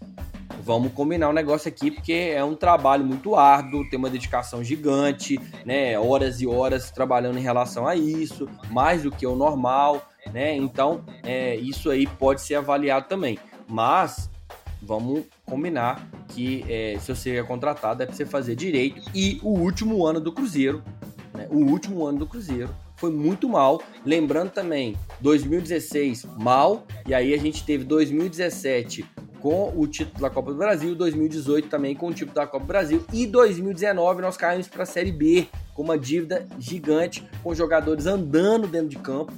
vamos combinar um negócio aqui porque é um trabalho muito árduo, tem uma dedicação gigante, né? Horas e horas trabalhando em relação a isso, mais do que o normal, né? Então, é, isso aí pode ser avaliado também. Mas vamos combinar que é, se você é contratado é pra você fazer direito. E o último ano do Cruzeiro, né, o último ano do Cruzeiro foi muito mal. Lembrando também, 2016 mal, e aí a gente teve 2017 com o título da Copa do Brasil, 2018 também com o título da Copa do Brasil e 2019 nós caímos para a Série B com uma dívida gigante, com jogadores andando dentro de campo.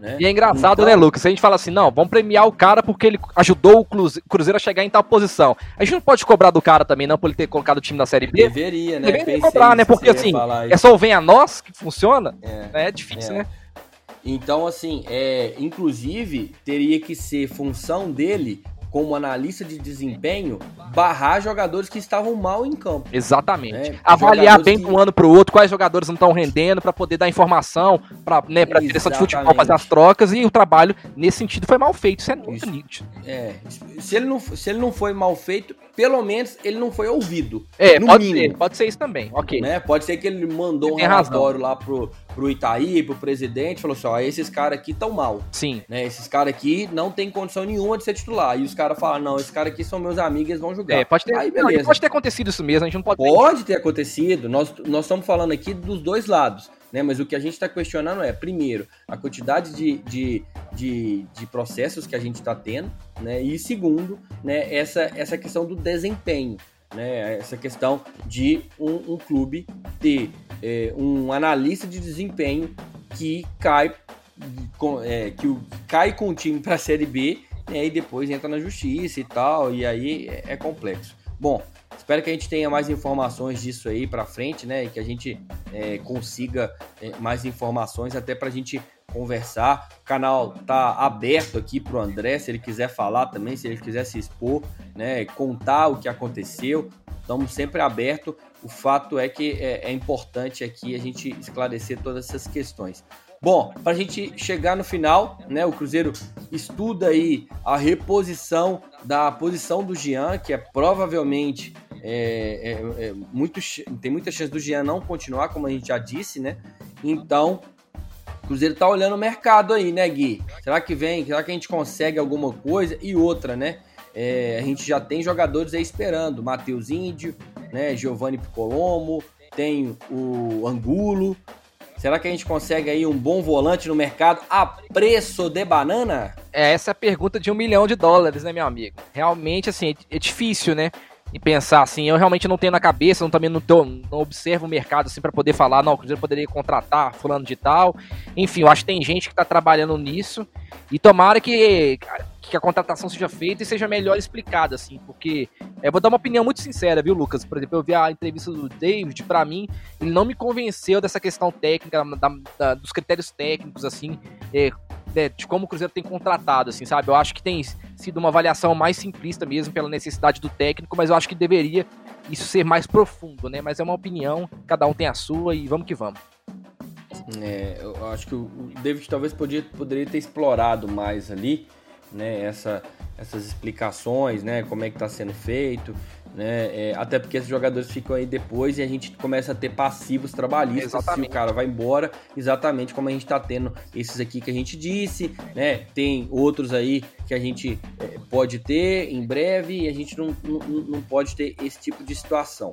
Né? E é engraçado, Então- né, Lucas? Se a gente fala assim, não, vamos premiar o cara porque ele ajudou o Cruze- Cruzeiro a chegar em tal posição. A gente não pode cobrar do cara também, não, por ele ter colocado o time na Série B. Deveria, né? Deveria Pensei cobrar, né? Porque assim, é só o vem a nós que funciona. É. É, difícil, É. né? Então, assim, é, inclusive, teria que ser função dele, como analista de desempenho, barrar jogadores que estavam mal em campo. Exatamente. É, Avaliar bem que- de um ano pro outro quais jogadores não estão rendendo pra poder dar informação pra, né, pra direção de futebol fazer as trocas e o trabalho nesse sentido foi mal feito. Isso é muito Isso. nítido. É, se ele, não, se ele não foi mal feito, pelo menos ele não foi ouvido. É, pode mínimo. ser, pode ser isso também. Ok. Né? Pode ser que ele mandou um relatório lá pro, pro Itaí, pro presidente, falou assim: ó, esses caras aqui tão mal. Sim. Né? Esses caras aqui não tem condição nenhuma de ser titular. E os caras falam: não, esses caras aqui são meus amigos, eles vão jogar. É, pode ter, Aí, não, beleza. pode ter acontecido isso mesmo, a gente não pode. Pode ter acontecido, nós, nós estamos falando aqui dos dois lados, né? Mas o que a gente está questionando é, primeiro, a quantidade de, de, de, de processos que a gente está tendo, né? E segundo, né, essa, essa questão do desempenho, né? Essa questão de um, um clube ter é, um analista de desempenho que cai com, é, que o, cai com o time para a Série B né, e depois entra na justiça e tal, e aí é, é complexo. Bom, espero que a gente tenha mais informações disso aí para frente, né? E que a gente é, consiga é, mais informações até para a gente conversar. O canal tá aberto aqui pro André, se ele quiser falar também, se ele quiser se expor, né? Contar o que aconteceu. Estamos sempre aberto. O fato é que é, é importante aqui a gente esclarecer todas essas questões. Bom, para a gente chegar no final, né? O Cruzeiro estuda aí a reposição da posição do Jean, que é provavelmente é, é, é muito, tem muita chance do Jean não continuar, como a gente já disse, né? Então, o Cruzeiro tá olhando o mercado aí, né, Gui? Será que vem? Será que a gente consegue alguma coisa? E outra, né? É, a gente já tem jogadores aí esperando. Matheus Índio, né? Giovanni Piccolomo, tem o Angulo. Será que a gente consegue aí um bom volante no mercado a preço de banana? É, essa é a pergunta de um milhão de dólares, né, meu amigo? Realmente, assim, é difícil, né? E pensar assim, eu realmente não tenho na cabeça, não, também não, tô, não observo o mercado assim para poder falar, não, o Cruzeiro poderia contratar fulano de tal. Enfim, eu acho que tem gente que tá trabalhando nisso e tomara que, que a contratação seja feita e seja melhor explicada, assim, porque eu vou dar uma opinião muito sincera, viu, Lucas? Por exemplo, eu vi a entrevista do David, para mim, ele não me convenceu dessa questão técnica, da- da- dos critérios técnicos, assim, é, de como o Cruzeiro tem contratado, assim, sabe? Eu acho que tem sido uma avaliação mais simplista mesmo pela necessidade do técnico, mas eu acho que deveria isso ser mais profundo, né? Mas é uma opinião, cada um tem a sua e vamos que vamos. É, eu acho que o o David talvez podia, poderia ter explorado mais ali né, essa, essas explicações, né, como é que está sendo feito, né, é, até porque esses jogadores ficam aí depois e a gente começa a ter passivos trabalhistas Exatamente. se o cara vai embora, exatamente como a gente está tendo esses aqui que a gente disse, né, tem outros aí que a gente é, pode ter em breve e a gente não, não, não pode ter esse tipo de situação.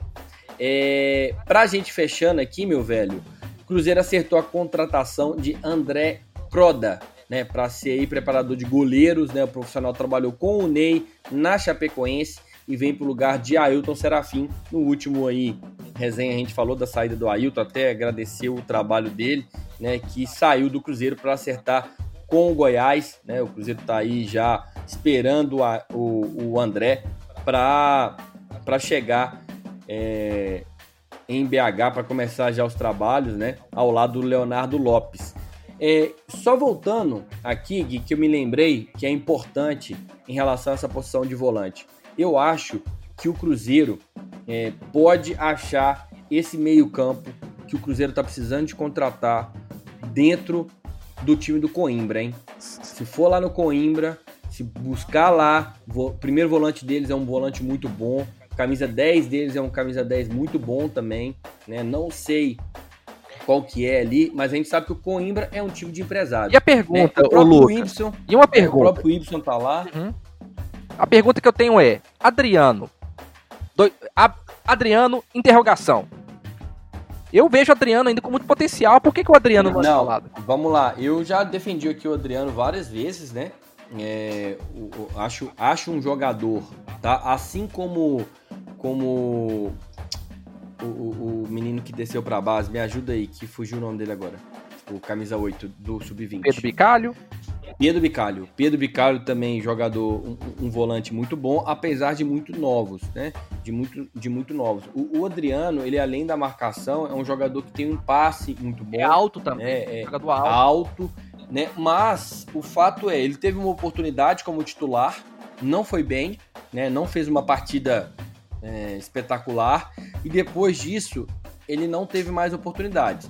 É, pra gente fechando aqui, meu velho, Cruzeiro acertou a contratação de André Croda, né, para ser aí preparador de goleiros, né? O profissional trabalhou com o Ney na Chapecoense e vem para o lugar de Ailton Serafim. No último aí resenha a gente falou da saída do Ailton, até agradeceu o trabalho dele, né, que saiu do Cruzeiro para acertar com o Goiás, né? O Cruzeiro tá aí já esperando a, o, o André para chegar é, em BH para começar já os trabalhos, né? Ao lado do Leonardo Lopes. É, só voltando aqui, Gui, que eu me lembrei que é importante em relação a essa posição de volante. Eu acho que o Cruzeiro é, pode achar esse meio-campo que o Cruzeiro está precisando de contratar dentro do time do Coimbra, hein? Se for lá no Coimbra, se buscar lá, o primeiro volante deles é um volante muito bom, camisa 10 deles é um camisa 10 muito bom também, né? Não sei qual que é ali, mas a gente sabe que o Coimbra é um time de empresário. E a pergunta, né? o ô Lucas? E uma o pergunta. próprio Ibson tá lá. Uhum. A pergunta que eu tenho é: Adriano. doi- a- Adriano, interrogação. Eu vejo o Adriano ainda com muito potencial. Por que, que o Adriano não, é Não, falado? vamos lá. Eu já defendi aqui o Adriano várias vezes, né? É, o- o- acho, acho um jogador, tá? Assim como como o, o- o menino que desceu pra base, me ajuda aí, que fugiu o nome dele agora. O camisa 8 do Sub-20. Pedro Bicalho. Pedro Bicalho. Pedro Bicalho também jogador, um, um volante muito bom, apesar de muito novos, né? De muito, de muito novos. O, o Adriano, ele além da marcação, é um jogador que tem um passe muito bom. É alto também. É, é jogador alto. alto, né? Mas o fato é, ele teve uma oportunidade como titular, não foi bem, né? Não fez uma partida é, espetacular e depois disso ele não teve mais oportunidades.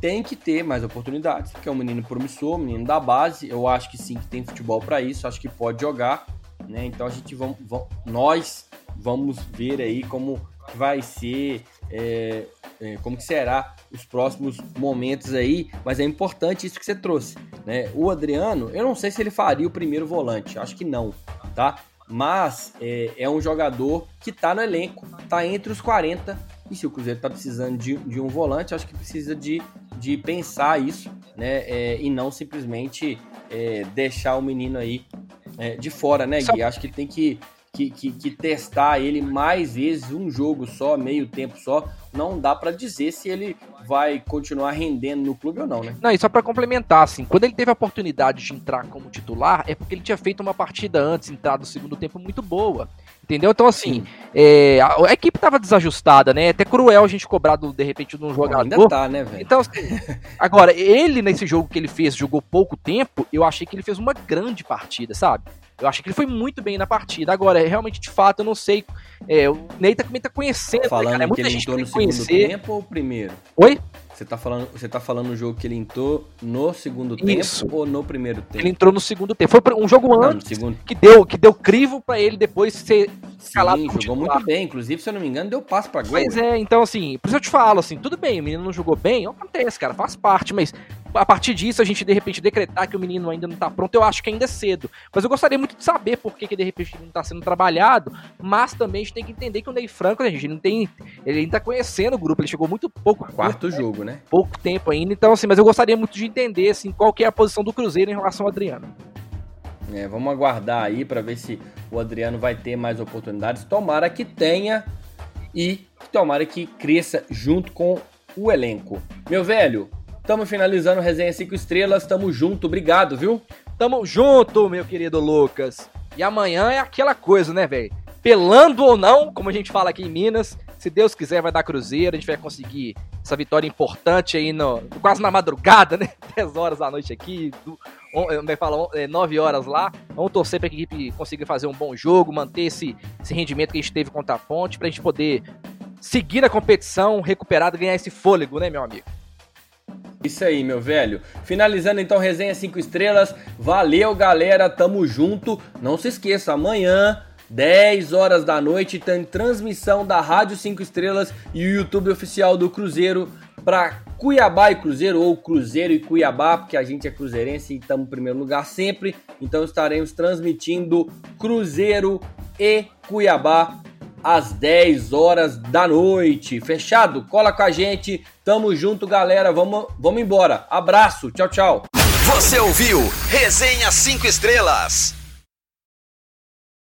Tem que ter mais oportunidades, porque é um menino promissor, menino da base. Eu acho que sim, que tem futebol para isso, acho que pode jogar, né? Então a gente vamos, nós vamos ver aí como vai ser, é, é, como que será os próximos momentos aí, mas é importante isso que você trouxe, né? O Adriano, eu não sei se ele faria o primeiro volante, acho que não, tá? Mas é, é um jogador que tá no elenco, tá entre os 40, e se o Cruzeiro tá precisando de, de um volante, acho que precisa de, de pensar isso, né? É, e não simplesmente é, deixar o menino aí é, de fora, né, Gui? Acho que tem que, que, que, que testar ele mais vezes, um jogo só, meio tempo só. Não dá pra dizer se ele vai continuar rendendo no clube ou não, né? Não, e só pra complementar, assim, quando ele teve a oportunidade de entrar como titular, é porque ele tinha feito uma partida antes, entrado no segundo tempo muito boa. Entendeu? Então, assim, é, a, a equipe tava desajustada, né? É até cruel a gente cobrar, do, de repente, de um jogador. Ainda tá, né, velho? Então, assim, agora, ele nesse jogo que ele fez, jogou pouco tempo, eu achei que ele fez uma grande partida, sabe? Eu achei que ele foi muito bem na partida. Agora, realmente, de fato, eu não sei. É, o Ney também tá conhecendo, né, Falando cara? É que muita ele gente entrou que no que segundo conhecer. tempo ou primeiro? Oi? Você tá falando, você tá falando no jogo que ele entrou no segundo Isso. tempo ou no primeiro tempo? Ele entrou no segundo tempo. Foi um jogo Não, antes que deu, que deu crivo pra ele depois ser escalado Sim, jogou muito bem. Inclusive, se eu não me engano, deu passo pra gol. Pois é, então assim, por isso eu te falo, assim, tudo bem, o menino não jogou bem, acontece, cara, faz parte, mas a partir disso a gente de repente decretar que o menino ainda não tá pronto, eu acho que ainda é cedo. Mas eu gostaria muito de saber por que, que de repente ele não tá sendo trabalhado, mas também a gente tem que entender que o Ney Franco, né, gente, ele não tem. Ele ainda tá conhecendo o grupo, ele chegou muito pouco, Quarto jogo, né? Pouco tempo ainda, então assim, mas eu gostaria muito de entender assim, qual que é a posição do Cruzeiro em relação ao Adriano. É, vamos aguardar aí para ver se o Adriano vai ter mais oportunidades. Tomara que tenha e tomara que cresça junto com o elenco. Meu velho, estamos finalizando resenha 5 estrelas, tamo junto, obrigado, viu? Tamo junto, meu querido Lucas. E amanhã é aquela coisa, né, velho? Pelando ou não, como a gente fala aqui em Minas, se Deus quiser vai dar Cruzeiro, a gente vai conseguir essa vitória importante aí no quase na madrugada, né? 10 horas da noite aqui, do, on, como é fala, é, 9 horas lá. Vamos torcer para que a equipe consiga fazer um bom jogo, manter esse, esse rendimento que a gente teve contra a Ponte, pra gente poder seguir a competição, recuperar e ganhar esse fôlego, né, meu amigo? Isso aí, meu velho. Finalizando então resenha 5 estrelas. Valeu, galera. Tamo junto. Não se esqueça, amanhã 10 horas da noite tem transmissão da Rádio 5 Estrelas e o YouTube oficial do Cruzeiro para Cuiabá e Cruzeiro, ou Cruzeiro e Cuiabá, porque a gente é cruzeirense e estamos em primeiro lugar sempre. Então estaremos transmitindo Cruzeiro e Cuiabá às 10 horas da noite. Fechado? Cola com a gente. Tamo junto, galera. Vamos, vamos embora. Abraço. Tchau, tchau. Você ouviu Resenha 5 Estrelas.